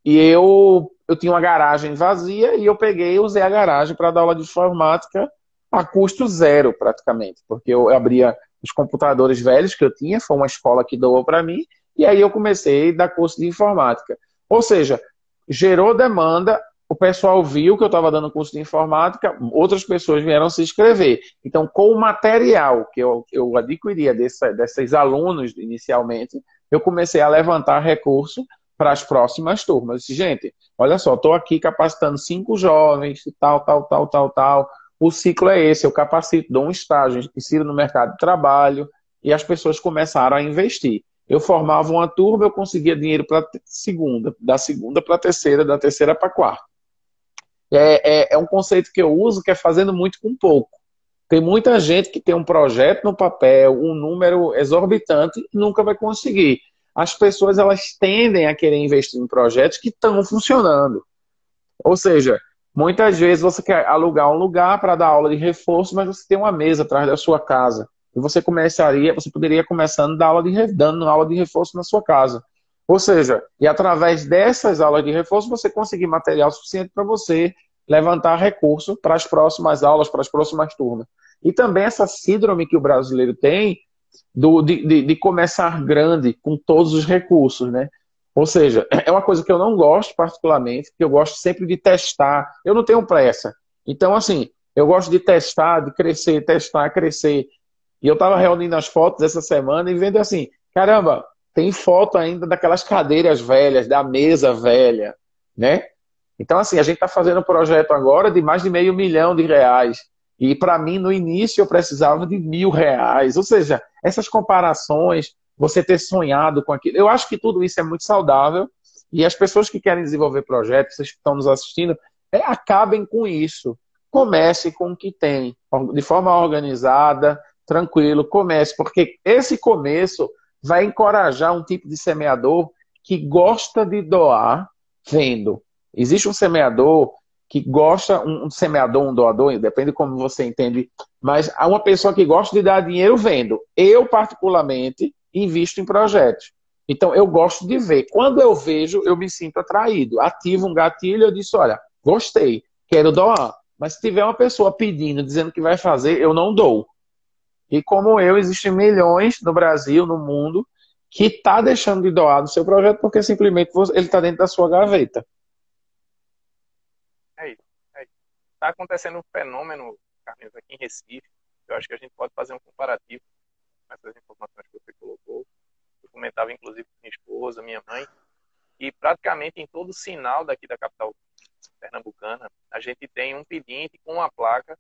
e eu, eu tinha uma garagem vazia e eu peguei e usei a garagem para dar aula de informática a custo zero, praticamente, porque eu abria os computadores velhos que eu tinha, foi uma escola que doou para mim, e aí eu comecei a dar curso de informática. Ou seja, gerou demanda, o pessoal viu que eu estava dando curso de informática, outras pessoas vieram se inscrever. Então, com o material que eu, eu adquiria desse, desses alunos inicialmente, eu comecei a levantar recurso para as próximas turmas. disse, gente, olha só, estou aqui capacitando cinco jovens, tal, tal, tal, tal, tal. O ciclo é esse, eu capacito, dou um estágio, insiro no mercado de trabalho e as pessoas começaram a investir. Eu formava uma turma, eu conseguia dinheiro para segunda, da segunda para terceira, da terceira para quarta. É, é, é um conceito que eu uso que é fazendo muito com pouco. Tem muita gente que tem um projeto no papel, um número exorbitante e nunca vai conseguir as pessoas elas tendem a querer investir em projetos que estão funcionando. Ou seja, muitas vezes você quer alugar um lugar para dar aula de reforço, mas você tem uma mesa atrás da sua casa. E você começaria, você poderia começando dando aula de reforço na sua casa. Ou seja, e através dessas aulas de reforço você conseguir material suficiente para você levantar recurso para as próximas aulas, para as próximas turmas. E também essa síndrome que o brasileiro tem do, de, de, de, começar grande com todos os recursos, né? Ou seja, é uma coisa que eu não gosto particularmente, que eu gosto sempre de testar. Eu não tenho pressa. Então, assim, eu gosto de testar, de crescer, testar, crescer. E eu estava reunindo as fotos essa semana e vendo assim, caramba, tem foto ainda daquelas cadeiras velhas, da mesa velha, né? Então, assim, a gente está fazendo um projeto agora de mais de meio milhão de reais. E para mim, no início, eu precisava de mil reais. Ou seja, essas comparações, você ter sonhado com aquilo. Eu acho que tudo isso é muito saudável. E as pessoas que querem desenvolver projetos, vocês que estão nos assistindo, é, acabem com isso. Comece com o que tem, de forma organizada, tranquilo, comece, porque esse começo vai encorajar um tipo de semeador que gosta de doar vendo. Existe um semeador que gosta, um semeador, um doador, depende como você entende, mas há uma pessoa que gosta de dar dinheiro vendo. Eu, particularmente, invisto em projetos. Então, eu gosto de ver. Quando eu vejo, eu me sinto atraído. Ativo um gatilho, eu disse, olha, gostei, quero doar. Mas se tiver uma pessoa pedindo, dizendo que vai fazer, eu não dou. E como eu, existem milhões no Brasil, no mundo, que está deixando de doar no seu projeto porque simplesmente ele está dentro da sua gaveta. está acontecendo um fenômeno, Carlinhos, aqui em Recife. Eu acho que a gente pode fazer um comparativo com essas informações que você colocou. Eu comentava, inclusive, com minha esposa, minha mãe, e praticamente em todo sinal daqui da capital pernambucana, a gente tem um pedinte com uma placa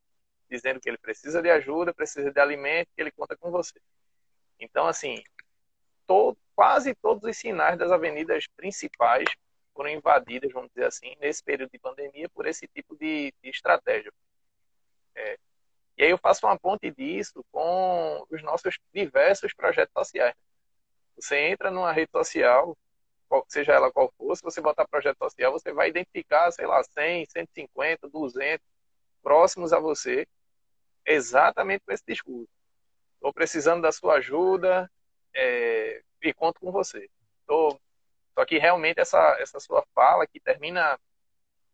dizendo que ele precisa de ajuda, precisa de alimento, que ele conta com você. Então, assim, quase todos os sinais das avenidas principais foram invadidas, vamos dizer assim, nesse período de pandemia, por esse tipo de, de estratégia. É, e aí eu faço uma ponte disso com os nossos diversos projetos sociais. Você entra numa rede social, seja ela qual for, se você botar projeto social, você vai identificar, sei lá, 100, 150, 200 próximos a você, exatamente com esse discurso. Estou precisando da sua ajuda é, e conto com você. Tô, só que realmente essa, essa sua fala que termina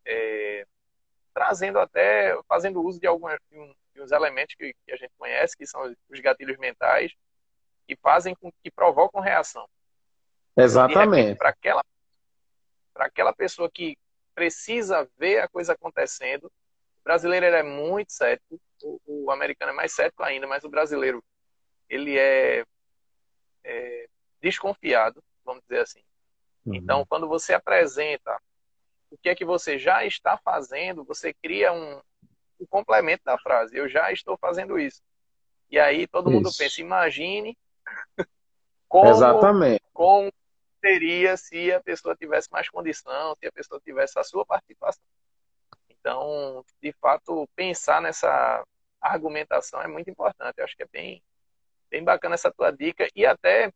é, trazendo até, fazendo uso de alguns de uns elementos que, que, a gente conhece, que são os gatilhos mentais, que fazem com que provocam reação. Exatamente. Para aquela, aquela pessoa que precisa ver a coisa acontecendo, o brasileiro é muito cético, o, o, americano é mais cético ainda, mas o brasileiro ele é, é desconfiado, vamos dizer assim. Uhum. Então, quando você apresenta o que é que você já está fazendo, você cria um, um complemento da frase. Eu já estou fazendo isso. E aí todo isso. mundo pensa, imagine como, Exatamente. como seria se a pessoa tivesse mais condição, se a pessoa tivesse a sua participação. Então, de fato, pensar nessa argumentação é muito importante. Eu acho que é bem, bem bacana essa tua dica. E até,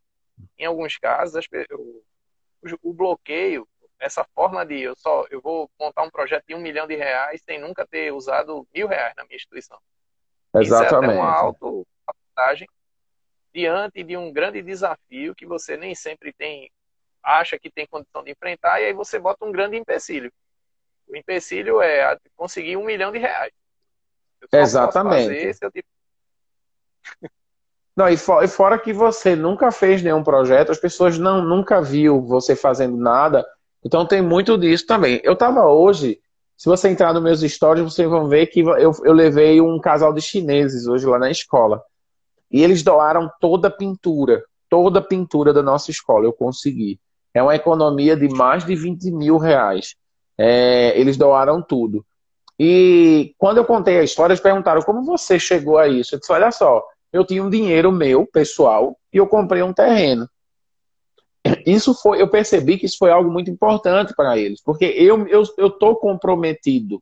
em alguns casos, as, o, o bloqueio, essa forma de eu só eu vou montar um projeto de um milhão de reais sem nunca ter usado mil reais na minha instituição. Exatamente. Isso é uma auto-vantagem diante de um grande desafio que você nem sempre tem acha que tem condição de enfrentar, e aí você bota um grande empecilho. O empecilho é conseguir um milhão de reais. Exatamente. Não, e, for, e, fora que você nunca fez nenhum projeto, as pessoas não nunca viu você fazendo nada, então tem muito disso também. Eu estava hoje, se você entrar nos meus stories, vocês vão ver que eu, eu levei um casal de chineses hoje lá na escola. E eles doaram toda a pintura, toda a pintura da nossa escola, eu consegui. É uma economia de mais de 20 mil reais. É, eles doaram tudo. E quando eu contei a história, eles perguntaram como você chegou a isso. Eu disse: olha só, eu tinha um dinheiro meu, pessoal, e eu comprei um terreno. Isso foi, eu percebi que isso foi algo muito importante para eles, porque eu eu estou comprometido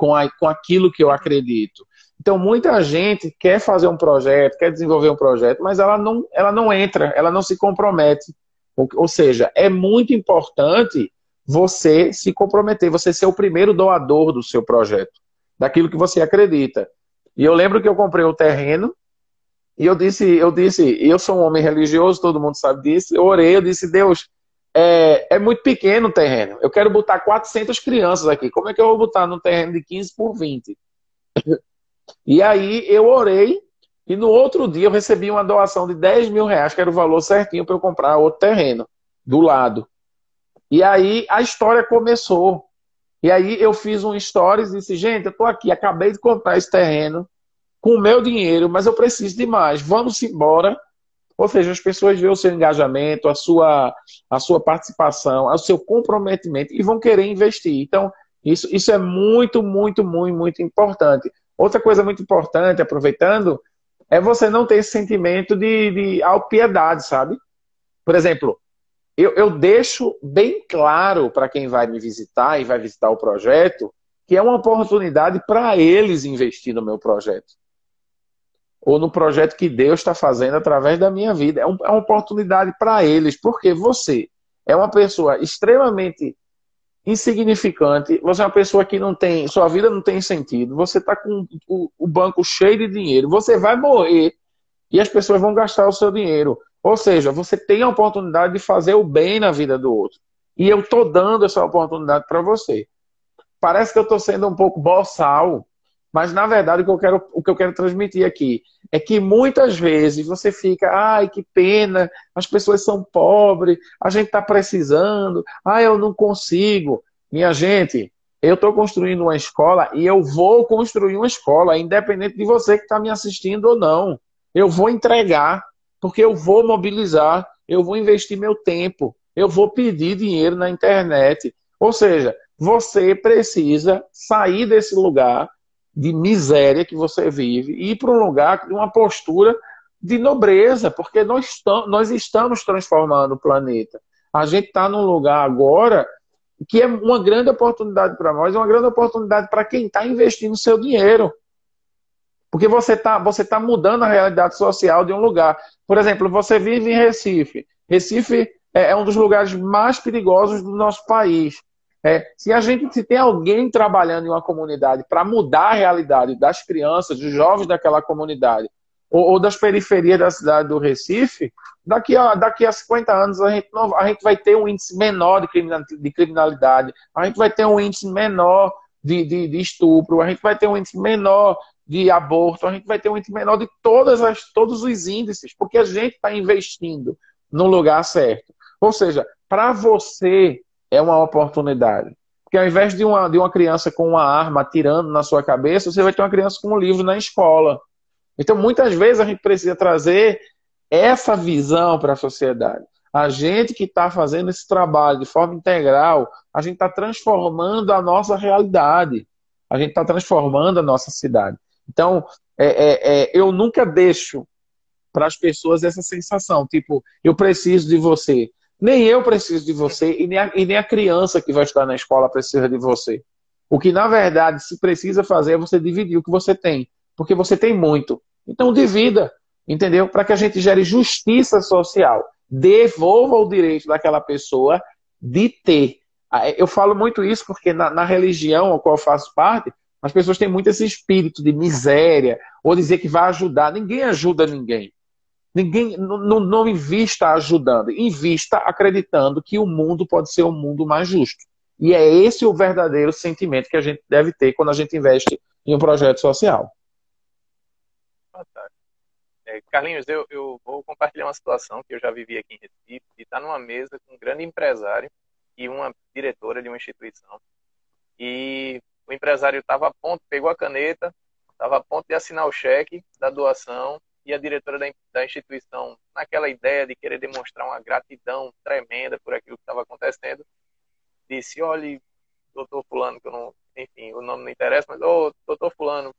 com, a, com aquilo que eu acredito. Então, muita gente quer fazer um projeto, quer desenvolver um projeto, mas ela não, ela não entra, ela não se compromete. Ou seja, é muito importante você se comprometer, você ser o primeiro doador do seu projeto, daquilo que você acredita. E eu lembro que eu comprei o um terreno e eu disse, eu disse, eu sou um homem religioso, todo mundo sabe disso. Eu orei, eu disse, Deus, é, é muito pequeno o terreno. Eu quero botar 400 crianças aqui. Como é que eu vou botar num terreno de 15 por 20? E aí eu orei e no outro dia eu recebi uma doação de 10 mil reais, que era o valor certinho para eu comprar outro terreno do lado. E aí a história começou. E aí eu fiz um stories e disse, gente, eu estou aqui, acabei de comprar esse terreno com o meu dinheiro, mas eu preciso de mais. Vamos embora. Ou seja, as pessoas veem o seu engajamento, a sua, a sua participação, o seu comprometimento e vão querer investir. Então, isso, isso é muito, muito, muito, muito importante. Outra coisa muito importante, aproveitando, é você não ter esse sentimento de, de autopiedade, sabe? Por exemplo, eu, eu deixo bem claro para quem vai me visitar e vai visitar o projeto que é uma oportunidade para eles investir no meu projeto. Ou no projeto que Deus está fazendo através da minha vida. É, um, é uma oportunidade para eles, porque você é uma pessoa extremamente insignificante, você é uma pessoa que não tem, sua vida não tem sentido, você está com o, o, banco cheio de dinheiro, você vai morrer e as pessoas vão gastar o seu dinheiro. Ou seja, você tem a oportunidade de fazer o bem na vida do outro. E eu estou dando essa oportunidade para você. Parece que eu estou sendo um pouco boçal, mas na verdade o que, eu quero, o que eu quero transmitir aqui é que muitas vezes você fica, ai que pena, as pessoas são pobres, a gente está precisando, ai eu não consigo. Minha gente, eu estou construindo uma escola e eu vou construir uma escola, independente de você que está me assistindo ou não. Eu vou entregar, porque eu vou mobilizar, eu vou investir meu tempo, eu vou pedir dinheiro na internet. Ou seja, você precisa sair desse lugar de miséria que você vive e ir para um lugar de uma postura de nobreza, porque nós estamos, transformando o planeta. A gente está num lugar agora que é uma grande oportunidade para nós, é uma grande oportunidade para quem está investindo seu dinheiro. Porque você está você tá mudando a realidade social de um lugar. Por exemplo, você vive em Recife. Recife é, é um dos lugares mais perigosos do nosso país. É, se a gente se tem alguém trabalhando em uma comunidade para mudar a realidade das crianças, dos jovens daquela comunidade, ou, ou, das periferias da cidade do Recife, daqui a, daqui a 50 anos a gente, não, a gente vai ter um índice menor de criminalidade, a gente vai ter um índice menor de, de, de estupro, a gente vai ter um índice menor de aborto, a gente vai ter um índice menor de todas as, todos os índices, porque a gente está investindo no lugar certo. Ou seja, para você é uma oportunidade. Porque ao invés de uma, de uma criança com uma arma atirando na sua cabeça, você vai ter uma criança com um livro na escola. Então, muitas vezes a gente precisa trazer essa visão para a sociedade. A gente que está fazendo esse trabalho de forma integral, a gente está transformando a nossa realidade. A gente está transformando a nossa cidade. Então, é, é, é, eu nunca deixo para as pessoas essa sensação, tipo, eu preciso de você. Nem eu preciso de você e nem, a, e nem a criança que vai estar na escola precisa de você. O que, na verdade, se precisa fazer é você dividir o que você tem. Porque você tem muito. Então, divida, entendeu? Para que a gente gere justiça social. Devolva o direito daquela pessoa de ter. Ah, eu falo muito isso porque na, na religião a qual eu faço parte, as pessoas têm muito esse espírito de miséria, ou dizer que vai ajudar. Ninguém ajuda ninguém. Ninguém não, invista ajudando, invista acreditando que o mundo pode ser um mundo mais justo. E é esse o verdadeiro sentimento que a gente deve ter quando a gente investe em um projeto social. Fantástico. É, Carlinhos, eu, eu vou compartilhar uma situação que eu já vivi aqui em Recife, e está numa mesa com um grande empresário e uma diretora de uma instituição. E o empresário estava a ponto, pegou a caneta, estava a ponto de assinar o cheque da doação e a diretora da, da instituição, naquela ideia de querer demonstrar uma gratidão tremenda por aquilo que estava acontecendo, disse: olhe, doutor Fulano, que eu não, enfim, o nome não interessa, mas, ô, doutor Fulano,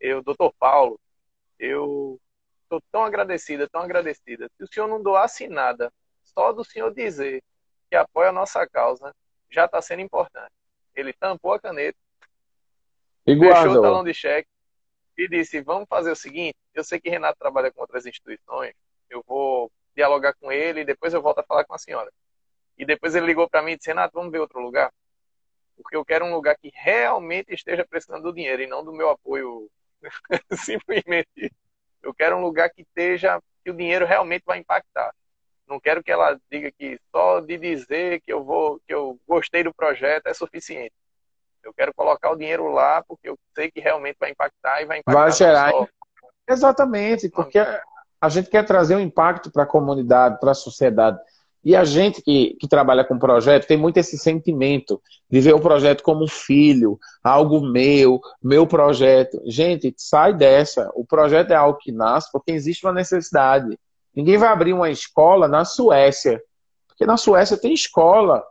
eu, doutor Paulo, eu estou tão agradecida, tão agradecida. Se o senhor não doasse nada, só do senhor dizer que apoia a nossa causa, já está sendo importante. Ele tampou a caneta, Igual, fechou o talão de cheque, e disse: Vamos fazer o seguinte. Eu sei que Renato trabalha com outras instituições, eu vou dialogar com ele e depois eu volto a falar com a senhora. E depois ele ligou para mim e disse: Renato, vamos ver outro lugar? Porque eu quero um lugar que realmente esteja precisando do dinheiro e não do meu apoio. Simplesmente. Eu quero um lugar que esteja, que o dinheiro realmente vai impactar. Não quero que ela diga que só de dizer que eu vou, que eu gostei do projeto é suficiente. Eu quero colocar o dinheiro lá porque eu sei que realmente vai impactar e vai impactar. Vai gerar. Exatamente, porque a gente quer trazer um impacto para a comunidade, para a sociedade. E a gente que, que trabalha com projeto tem muito esse sentimento de ver o projeto como um filho, algo meu, meu projeto. Gente, sai dessa. O projeto é algo que nasce porque existe uma necessidade. Ninguém vai abrir uma escola na Suécia, porque na Suécia tem escola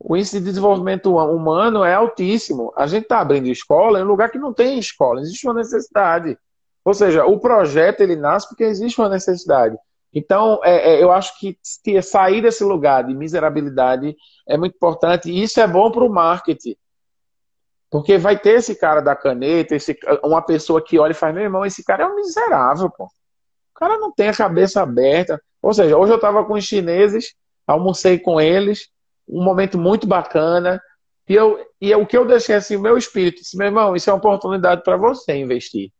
o índice de desenvolvimento humano é altíssimo. A gente está abrindo escola em um lugar que não tem escola, existe uma necessidade. Ou seja, o projeto ele nasce porque existe uma necessidade. Então, é, é, eu acho que sair desse lugar de miserabilidade é muito importante e isso é bom para o marketing. Porque vai ter esse cara da caneta, esse, uma pessoa que olha e faz, meu irmão, esse cara é um miserável, pô. O cara não tem a cabeça aberta. Ou seja, hoje eu estava com os chineses, almocei com eles, um momento muito bacana. E, eu, e o que eu deixei assim, o meu espírito, disse, meu irmão, isso é uma oportunidade para você investir.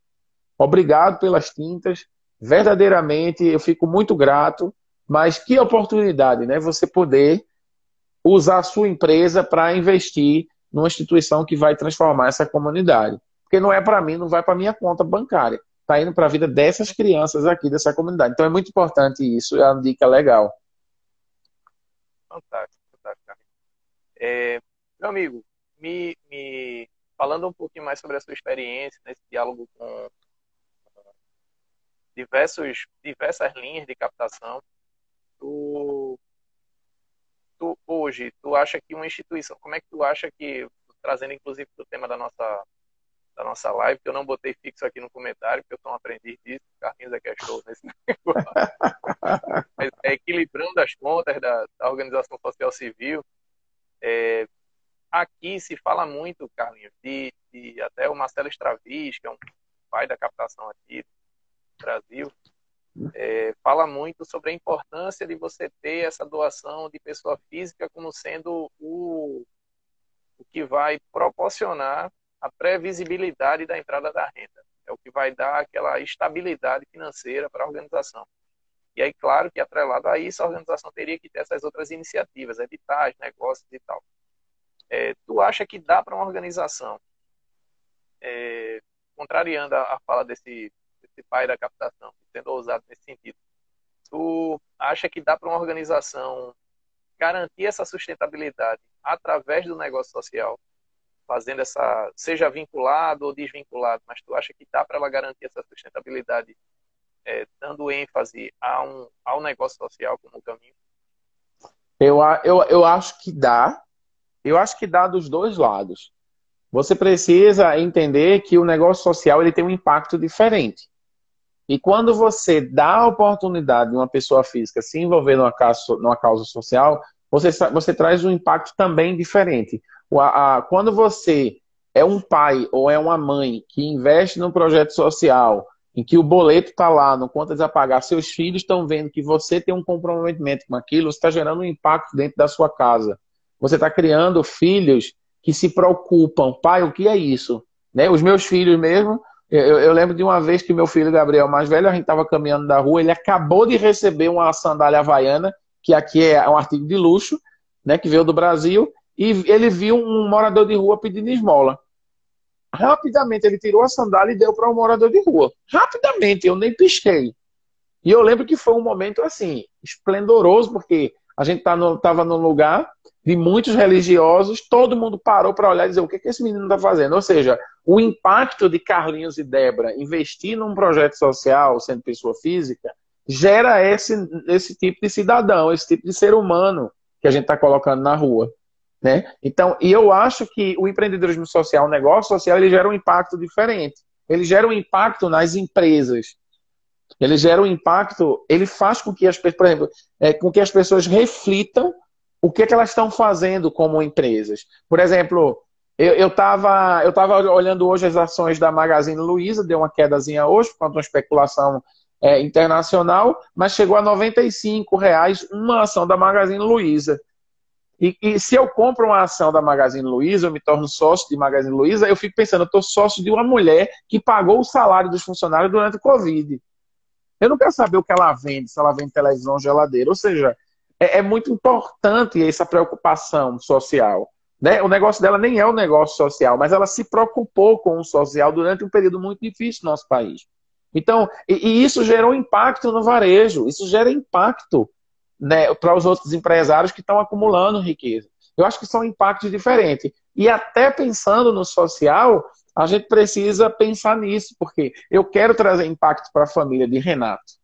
Obrigado pelas tintas. Verdadeiramente, eu fico muito grato. Mas que oportunidade, né? Você poder usar a sua empresa para investir numa instituição que vai transformar essa comunidade. Porque não é para mim, não vai para minha conta bancária. Está indo para a vida dessas crianças aqui, dessa comunidade. Então é muito importante isso, é uma dica legal. Fantástico. É, meu amigo, me, me falando um pouquinho mais sobre a sua experiência nesse diálogo com diversos, diversas linhas de captação, tu, tu, hoje, tu acha que uma instituição, como é que tu acha que, trazendo inclusive o tema da nossa, da nossa live, que eu não botei fixo aqui no comentário, porque eu sou um aprendiz disso, o Carlinhos é que achou nesse negócio, mas é equilibrando as contas da, da organização social civil, é, aqui se fala muito, Carlinhos, de, de, até o Marcelo Stravis, que é um pai da captação aqui do Brasil, é, fala muito sobre a importância de você ter essa doação de pessoa física como sendo o, o que vai proporcionar a previsibilidade da entrada da renda. É o que vai dar aquela estabilidade financeira para a organização. E aí, claro que atrelado a isso, a organização teria que ter essas outras iniciativas, editais, negócios e tal. É, tu acha que dá para uma organização, é, contrariando a, a fala desse, desse pai da captação, sendo ousado nesse sentido, tu acha que dá para uma organização garantir essa sustentabilidade através do negócio social, fazendo essa, seja vinculado ou desvinculado, mas tu acha que dá para ela garantir essa sustentabilidade é, dando ênfase a um, ao negócio social como caminho? Eu, eu, eu acho que dá. Eu acho que dá dos dois lados. Você precisa entender que o negócio social ele tem um impacto diferente. E quando você dá a oportunidade de uma pessoa física se envolver numa causa, numa causa social, você, você traz um impacto também diferente. A, a, quando você é um pai ou é uma mãe que investe num projeto social, em que o boleto está lá, no contas a pagar, seus filhos estão vendo que você tem um comprometimento com aquilo, você está gerando um impacto dentro da sua casa. Você está criando filhos que se preocupam. Pai, o que é isso? Né? Os meus filhos mesmo, eu, eu, lembro de uma vez que meu filho Gabriel, mais velho, a gente estava caminhando na rua, ele acabou de receber uma sandália havaiana, que aqui é um artigo de luxo, né, que veio do Brasil, e ele viu um morador de rua pedindo esmola. Rapidamente ele tirou a sandália e deu para um morador de rua. Rapidamente, eu nem pisquei. E eu lembro que foi um momento assim, esplendoroso, porque a gente tá no, num lugar de muitos religiosos, todo mundo parou para olhar e dizer o que, que esse menino está fazendo. Ou seja, o impacto de Carlinhos e Débora investir num projeto social, sendo pessoa física, gera esse, esse tipo de cidadão, esse tipo de ser humano que a gente está colocando na rua. Né? Então, e eu acho que o empreendedorismo social, o negócio social, ele gera um impacto diferente. Ele gera um impacto nas empresas. Ele gera um impacto, ele faz com que as por exemplo, é, com que as pessoas reflitam o que, é que elas estão fazendo como empresas. Por exemplo, eu estava eu tava olhando hoje as ações da Magazine Luiza, deu uma quedazinha hoje por conta de uma especulação é, internacional, mas chegou a R$ reais uma ação da Magazine Luiza. E, e, se eu compro uma ação da Magazine Luiza, eu me torno sócio de Magazine Luiza, eu fico pensando, eu estou sócio de uma mulher que pagou o salário dos funcionários durante o Covid. Eu não quero saber o que ela vende, se ela vende televisão, geladeira. Ou seja, é, é muito importante essa preocupação social. Né? O negócio dela nem é um negócio social, mas ela se preocupou com o social durante um período muito difícil no nosso país. Então, e, e isso gerou impacto no varejo, isso gera impacto né, para os outros empresários que estão acumulando riqueza. Eu acho que são impactos diferentes. E até pensando no social, a gente precisa pensar nisso, porque eu quero trazer impacto para a família de Renato.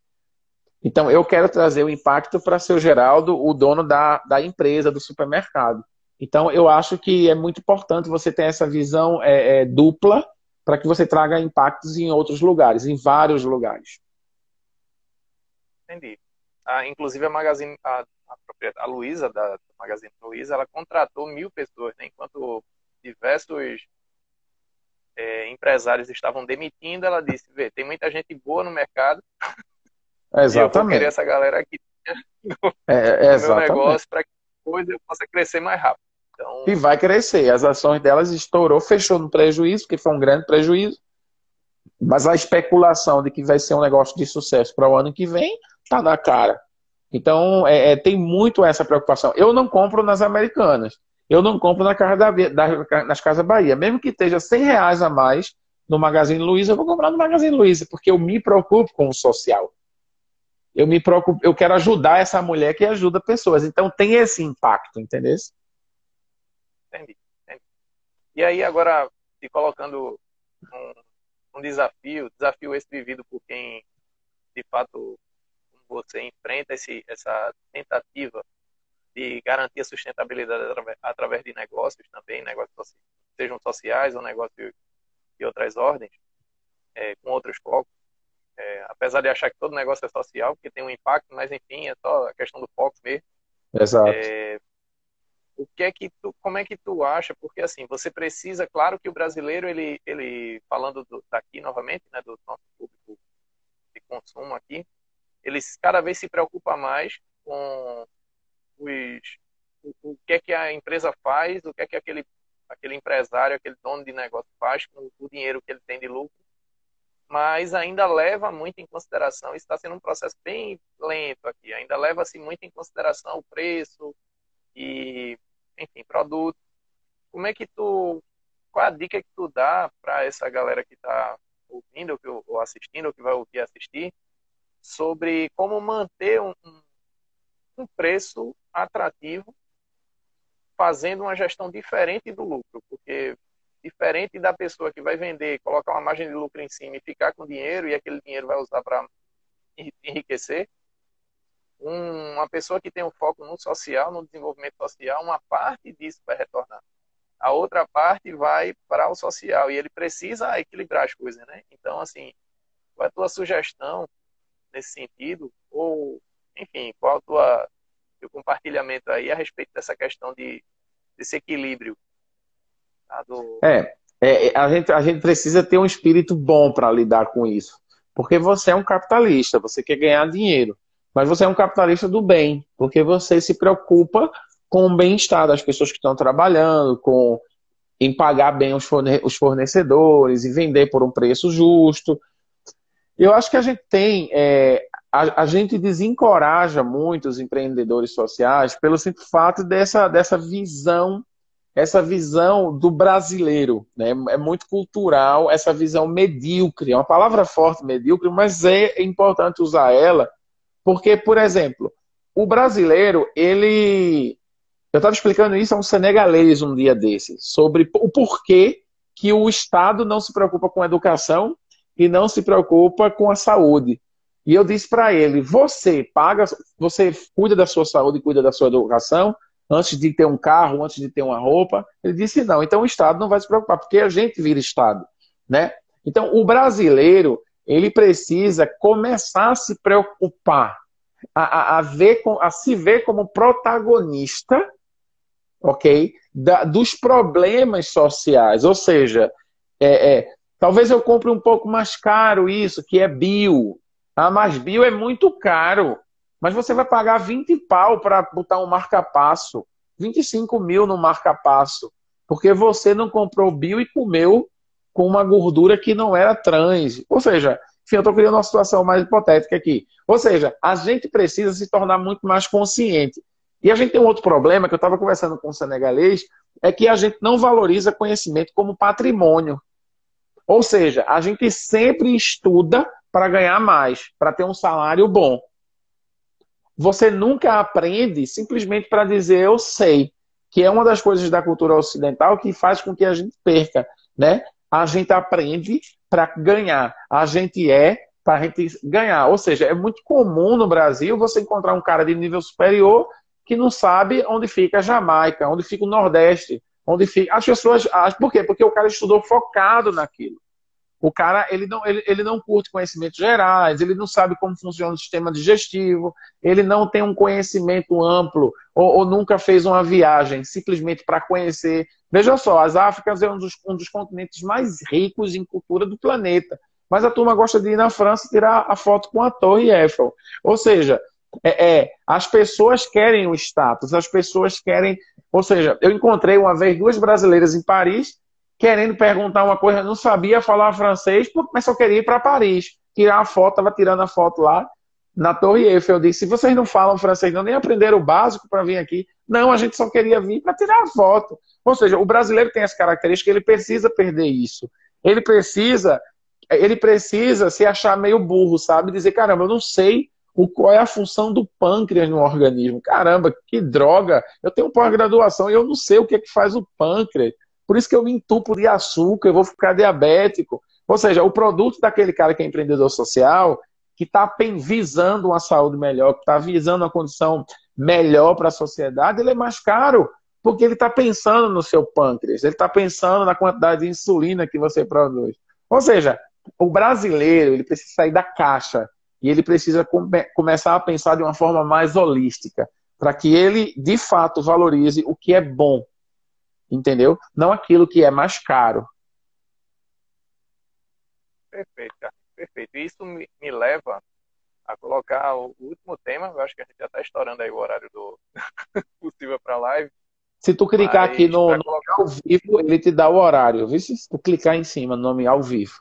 Então, eu quero trazer o impacto para seu Geraldo, o dono da, da empresa, do supermercado. Então, eu acho que é muito importante você ter essa visão é, é, dupla para que você traga impactos em outros lugares, em vários lugares. Entendi inclusive a Magazine, a, a, a Luísa, da Magazine Luiza, ela contratou mil pessoas, né? enquanto diversos é, empresários estavam demitindo, ela disse, vê, tem muita gente boa no mercado, exatamente. eu vou querer essa galera aqui no, é, no meu negócio para que depois eu possa crescer mais rápido. Então... E vai crescer. As ações delas estourou, fechou no prejuízo, porque foi um grande prejuízo. Mas a especulação de que vai ser um negócio de sucesso para o ano que vem tá na cara. Então, é, é, tem muito essa preocupação. Eu não compro nas americanas. Eu não compro na casa da, da, nas Casas Bahia. Mesmo que esteja 100 reais a mais no Magazine Luiza, eu vou comprar no Magazine Luiza, porque eu me preocupo com o social. Eu me preocupo, eu quero ajudar essa mulher que ajuda pessoas. Então tem esse impacto, entendeu? Entendi. entendi. E aí, agora, se colocando um, um desafio, desafio esse vivido por quem de fato você enfrenta esse, essa tentativa de garantir a sustentabilidade através de negócios também, negócios sejam sociais ou negócios de outras ordens, é, com outros focos. É, apesar de achar que todo negócio é social, porque tem um impacto, mas enfim, é só a questão do foco mesmo. Exato. É, o que é que tu, como é que tu acha? Porque assim, você precisa, claro que o brasileiro, ele, ele falando do, daqui novamente, né, do nosso público de consumo aqui, ele cada vez se preocupa mais com os, o, que é que a empresa faz, o que é que aquele, aquele empresário, aquele dono de negócio faz com o dinheiro que ele tem de lucro, mas ainda leva muito em consideração, isso está sendo um processo bem lento aqui, ainda leva-se muito em consideração o preço e, enfim, produto. Como é que tu, qual a dica que tu dá para essa galera que está ouvindo ou assistindo, ou que vai ouvir assistir, sobre como manter um, um preço atrativo fazendo uma gestão diferente do lucro, porque diferente da pessoa que vai vender, colocar uma margem de lucro em cima e ficar com dinheiro e aquele dinheiro vai usar para enriquecer, uma pessoa que tem um foco no social, no desenvolvimento social, uma parte disso vai retornar. A outra parte vai para o social e ele precisa equilibrar as coisas, né? Então, assim, é a tua sugestão nesse sentido? Ou, enfim, qual a tua teu compartilhamento aí a respeito dessa questão de desse equilíbrio? Tá? Do... É, é, a, gente, a gente precisa ter um espírito bom para lidar com isso. Porque você é um capitalista, você quer ganhar dinheiro. Mas você é um capitalista do bem, porque você se preocupa com o bem-estar das pessoas que estão trabalhando, com em pagar bem os fornecedores e vender por um preço justo. Eu acho que a gente tem, é, a, a, gente desencoraja muito os empreendedores sociais pelo simples fato dessa, dessa visão, essa visão do brasileiro. Né? É muito cultural essa visão medíocre. É uma palavra forte, medíocre, mas é importante usar ela, porque, por exemplo, o brasileiro, ele. Eu estava explicando isso a um senegalês um dia desses, sobre o porquê que o Estado não se preocupa com educação e não se preocupa com a saúde. E eu disse para ele: você paga, você cuida da sua saúde, cuida da sua educação, antes de ter um carro, antes de ter uma roupa? Ele disse: não. Então o Estado não vai se preocupar, porque a gente vira Estado, né? Então o brasileiro ele precisa começar a se preocupar, a, a, a ver, a se ver como protagonista, ok, da, dos problemas sociais. Ou seja, é, é, talvez eu compre um pouco mais caro isso, que é bio, ah, mas bio é muito caro. Mas você vai pagar 20 pau para botar um marca-passo. 25 mil no marca-passo. Porque você não comprou bio e comeu com uma gordura que não era trans. Ou seja, enfim, eu estou criando uma situação mais hipotética aqui. Ou seja, a gente precisa se tornar muito mais consciente. E a gente tem um outro problema que eu estava conversando com o senegalês, é que a gente não valoriza conhecimento como patrimônio. Ou seja, a gente sempre estuda para ganhar mais, para ter um salário bom. Você nunca aprende simplesmente para dizer eu sei, que é uma das coisas da cultura ocidental que faz com que a gente perca, né? A gente aprende para ganhar, a gente é para a gente ganhar. Ou seja, é muito comum no Brasil você encontrar um cara de nível superior que não sabe onde fica a Jamaica, onde fica o Nordeste, onde fica. As pessoas. Por quê? Porque o cara estudou focado naquilo. O cara ele não, ele, ele não curte conhecimentos gerais, ele não sabe como funciona o sistema digestivo, ele não tem um conhecimento amplo ou, ou nunca fez uma viagem simplesmente para conhecer. Veja só, as Áfricas é um dos, um dos continentes mais ricos em cultura do planeta. Mas a turma gosta de ir na França tirar a foto com a Torre Eiffel. Ou seja, é, é, as pessoas querem o status, as pessoas querem. Ou seja, eu encontrei uma vez duas brasileiras em Paris querendo perguntar uma coisa, não sabia falar francês, mas só queria ir para Paris, tirar a foto, estava tirando a foto lá na Torre Eiffel. Eu disse: se vocês não falam francês, não, nem aprenderam o básico para vir aqui. Não, a gente só queria vir para tirar a foto. Ou seja, o brasileiro tem essa característica, ele precisa perder isso. Ele precisa, ele precisa se achar meio burro, sabe? Dizer, caramba, eu não sei o, qual é a função do pâncreas no organismo. Caramba, que droga! Eu tenho pós-graduação e eu não sei o que é que faz o pâncreas. Por isso que eu me entupo de açúcar, eu vou ficar diabético. Ou seja, o produto daquele cara que é empreendedor social, que está visando uma saúde melhor, que está visando uma condição melhor para a sociedade, ele é mais caro, porque ele está pensando no seu pâncreas, ele está pensando na quantidade de insulina que você produz. Ou seja, o brasileiro ele precisa sair da caixa e ele precisa come começar a pensar de uma forma mais holística, para que ele, de fato, valorize o que é bom entendeu? Não aquilo que é mais caro. Perfeito, cara. Perfeito. Isso me, me leva a colocar o último tema. Eu acho que a gente já está estourando aí o horário do possível para live. Se tu clicar Mas, aqui no, no colocar... ao vivo, ele te dá o horário. Vê se tu clicar em cima no nome ao vivo.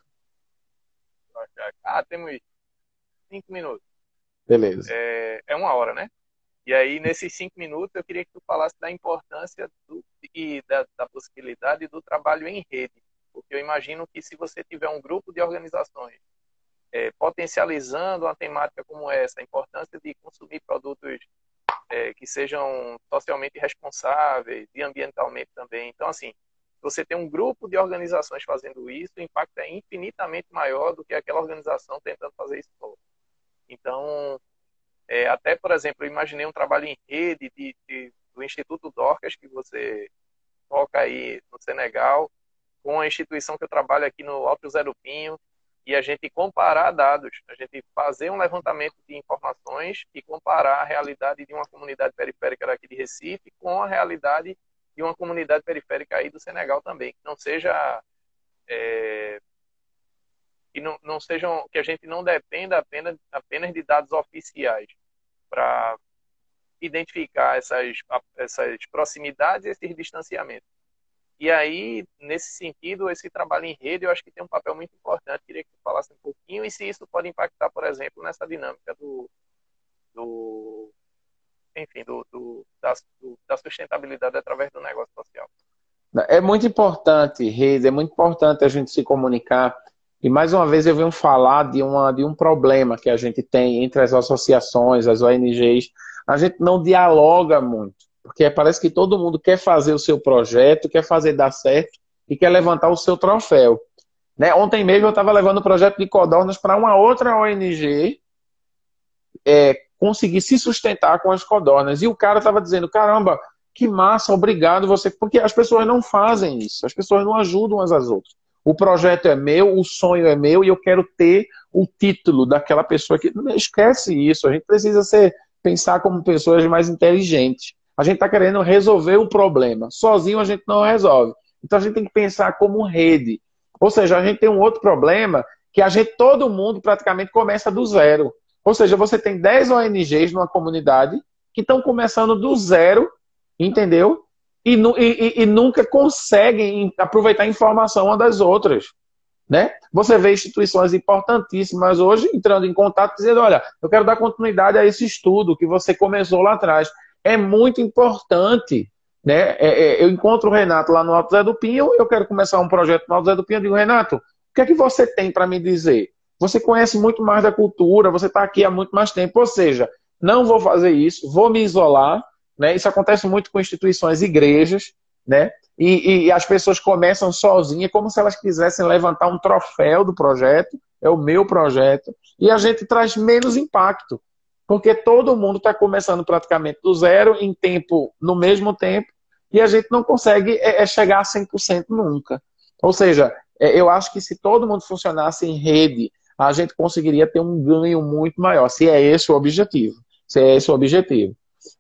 Ah, temos cinco minutos. Beleza. É, é uma hora, né? E aí, nesses cinco minutos, eu queria que tu falasse da importância do, e da, da possibilidade do trabalho em rede. Porque eu imagino que se você tiver um grupo de organizações é, potencializando uma temática como essa, a importância de consumir produtos é, que sejam socialmente responsáveis e ambientalmente também. Então, assim, você tem um grupo de organizações fazendo isso, o impacto é infinitamente maior do que aquela organização tentando fazer isso só. Então, é, até, por exemplo, eu imaginei um trabalho em rede de, de, do Instituto Dorcas, que você toca aí no Senegal, com a instituição que eu trabalho aqui no Alto Zero Pinho, e a gente comparar dados, a gente fazer um levantamento de informações e comparar a realidade de uma comunidade periférica daqui de Recife com a realidade de uma comunidade periférica aí do Senegal também, que não seja é, que não, não sejam que a gente não dependa apenas apenas de dados oficiais para identificar essas essas proximidades e esses distanciamentos e aí, nesse sentido, esse trabalho em rede eu acho que tem um papel muito importante. Queria que falasse um pouquinho e se isso pode impactar, por exemplo, nessa dinâmica do, do enfim, do, do, da, do, da sustentabilidade através do negócio social. É muito importante, rede, é muito importante a gente se comunicar. E mais uma vez eu venho falar de, uma, de um problema que a gente tem entre as associações, as ONGs. A gente não dialoga muito. Porque parece que todo mundo quer fazer o seu projeto, quer fazer dar certo e quer levantar o seu troféu. Né? Ontem mesmo eu estava levando o projeto de codornas para uma outra ONG é, conseguir se sustentar com as codornas. E o cara estava dizendo: caramba, que massa, obrigado você. Porque as pessoas não fazem isso, as pessoas não ajudam umas às outras. O projeto é meu, o sonho é meu e eu quero ter o título daquela pessoa que. Esquece isso, a gente precisa ser, pensar como pessoas mais inteligentes. A gente está querendo resolver o problema. Sozinho a gente não resolve. Então a gente tem que pensar como rede. Ou seja, a gente tem um outro problema que a gente, todo mundo praticamente começa do zero. Ou seja, você tem 10 ONGs numa comunidade que estão começando do zero, entendeu? E, e, e, nunca conseguem aproveitar a informação uma das outras. Né? Você vê instituições importantíssimas hoje entrando em contato dizendo: olha, eu quero dar continuidade a esse estudo que você começou lá atrás é muito importante. Né? É, é, eu encontro o Renato lá no Alto Zé do Pinho, eu quero começar um projeto no Alto Zé do Pinho, eu digo, Renato, o que é que você tem para me dizer? Você conhece muito mais da cultura, você está aqui há muito mais tempo, ou seja, não vou fazer isso, vou me isolar, né? Isso acontece muito com instituições, igrejas, né? E, e, as pessoas começam sozinhas, como se elas quisessem levantar um troféu do projeto, é o meu projeto, e a gente traz menos impacto porque todo mundo está começando praticamente do zero em tempo, no mesmo tempo, e a gente não consegue é, é chegar a 100% nunca. Ou seja, é, eu acho que se todo mundo funcionasse em rede, a gente conseguiria ter um ganho muito maior, se é esse o objetivo. Se é esse o objetivo.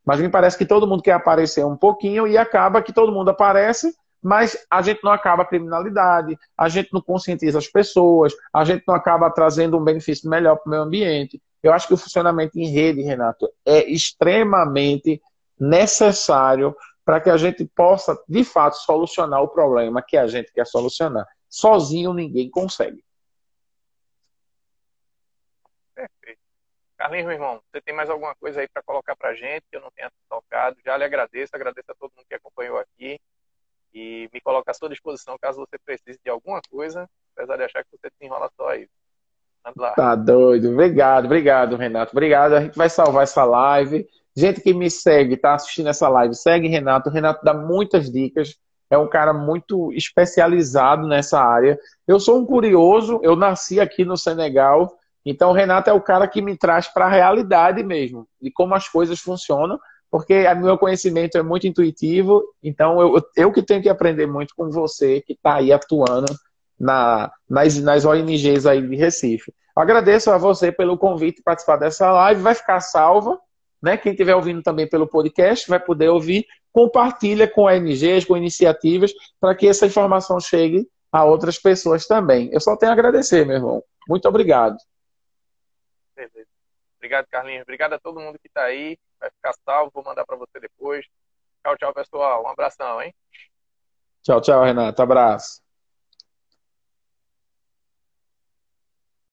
Mas me parece que todo mundo quer aparecer um pouquinho e acaba que todo mundo aparece, mas a gente não acaba a criminalidade, a gente não conscientiza as pessoas, a gente não acaba trazendo um benefício melhor para o meio ambiente. Eu acho que o funcionamento em rede, Renato, é extremamente necessário para que a gente possa, de fato, solucionar o problema que a gente quer solucionar. Sozinho ninguém consegue. Perfeito. Carlinhos, meu irmão, você tem mais alguma coisa aí para colocar para gente que eu não tenha tocado? Já lhe agradeço, agradeço a todo mundo que acompanhou aqui e me coloco à sua disposição caso você precise de alguma coisa, apesar de achar que você se enrola só aí. Tá doido. Obrigado, obrigado, Renato. Obrigado. A gente vai salvar essa live. Gente que me segue, tá assistindo essa live, segue Renato. O Renato dá muitas dicas. É um cara muito especializado nessa área. Eu sou um curioso, eu nasci aqui no Senegal, então o Renato é o cara que me traz para a realidade mesmo, de como as coisas funcionam, porque o meu conhecimento é muito intuitivo, então eu, eu que tenho que aprender muito com você que está aí atuando na, nas, nas ONGs aí de Recife. Agradeço a você pelo convite de participar dessa live, vai ficar salva, né? Quem estiver ouvindo também pelo podcast vai poder ouvir, compartilha com ONGs, com iniciativas, para que essa informação chegue a outras pessoas também. Eu só tenho a agradecer, meu irmão. Muito obrigado. Obrigado, Carlinhos. Obrigado a todo mundo que está aí. Vai ficar salvo, vou mandar para você depois. Tchau, tchau, pessoal. Um abração, hein? Tchau, tchau, Renato. Abraço.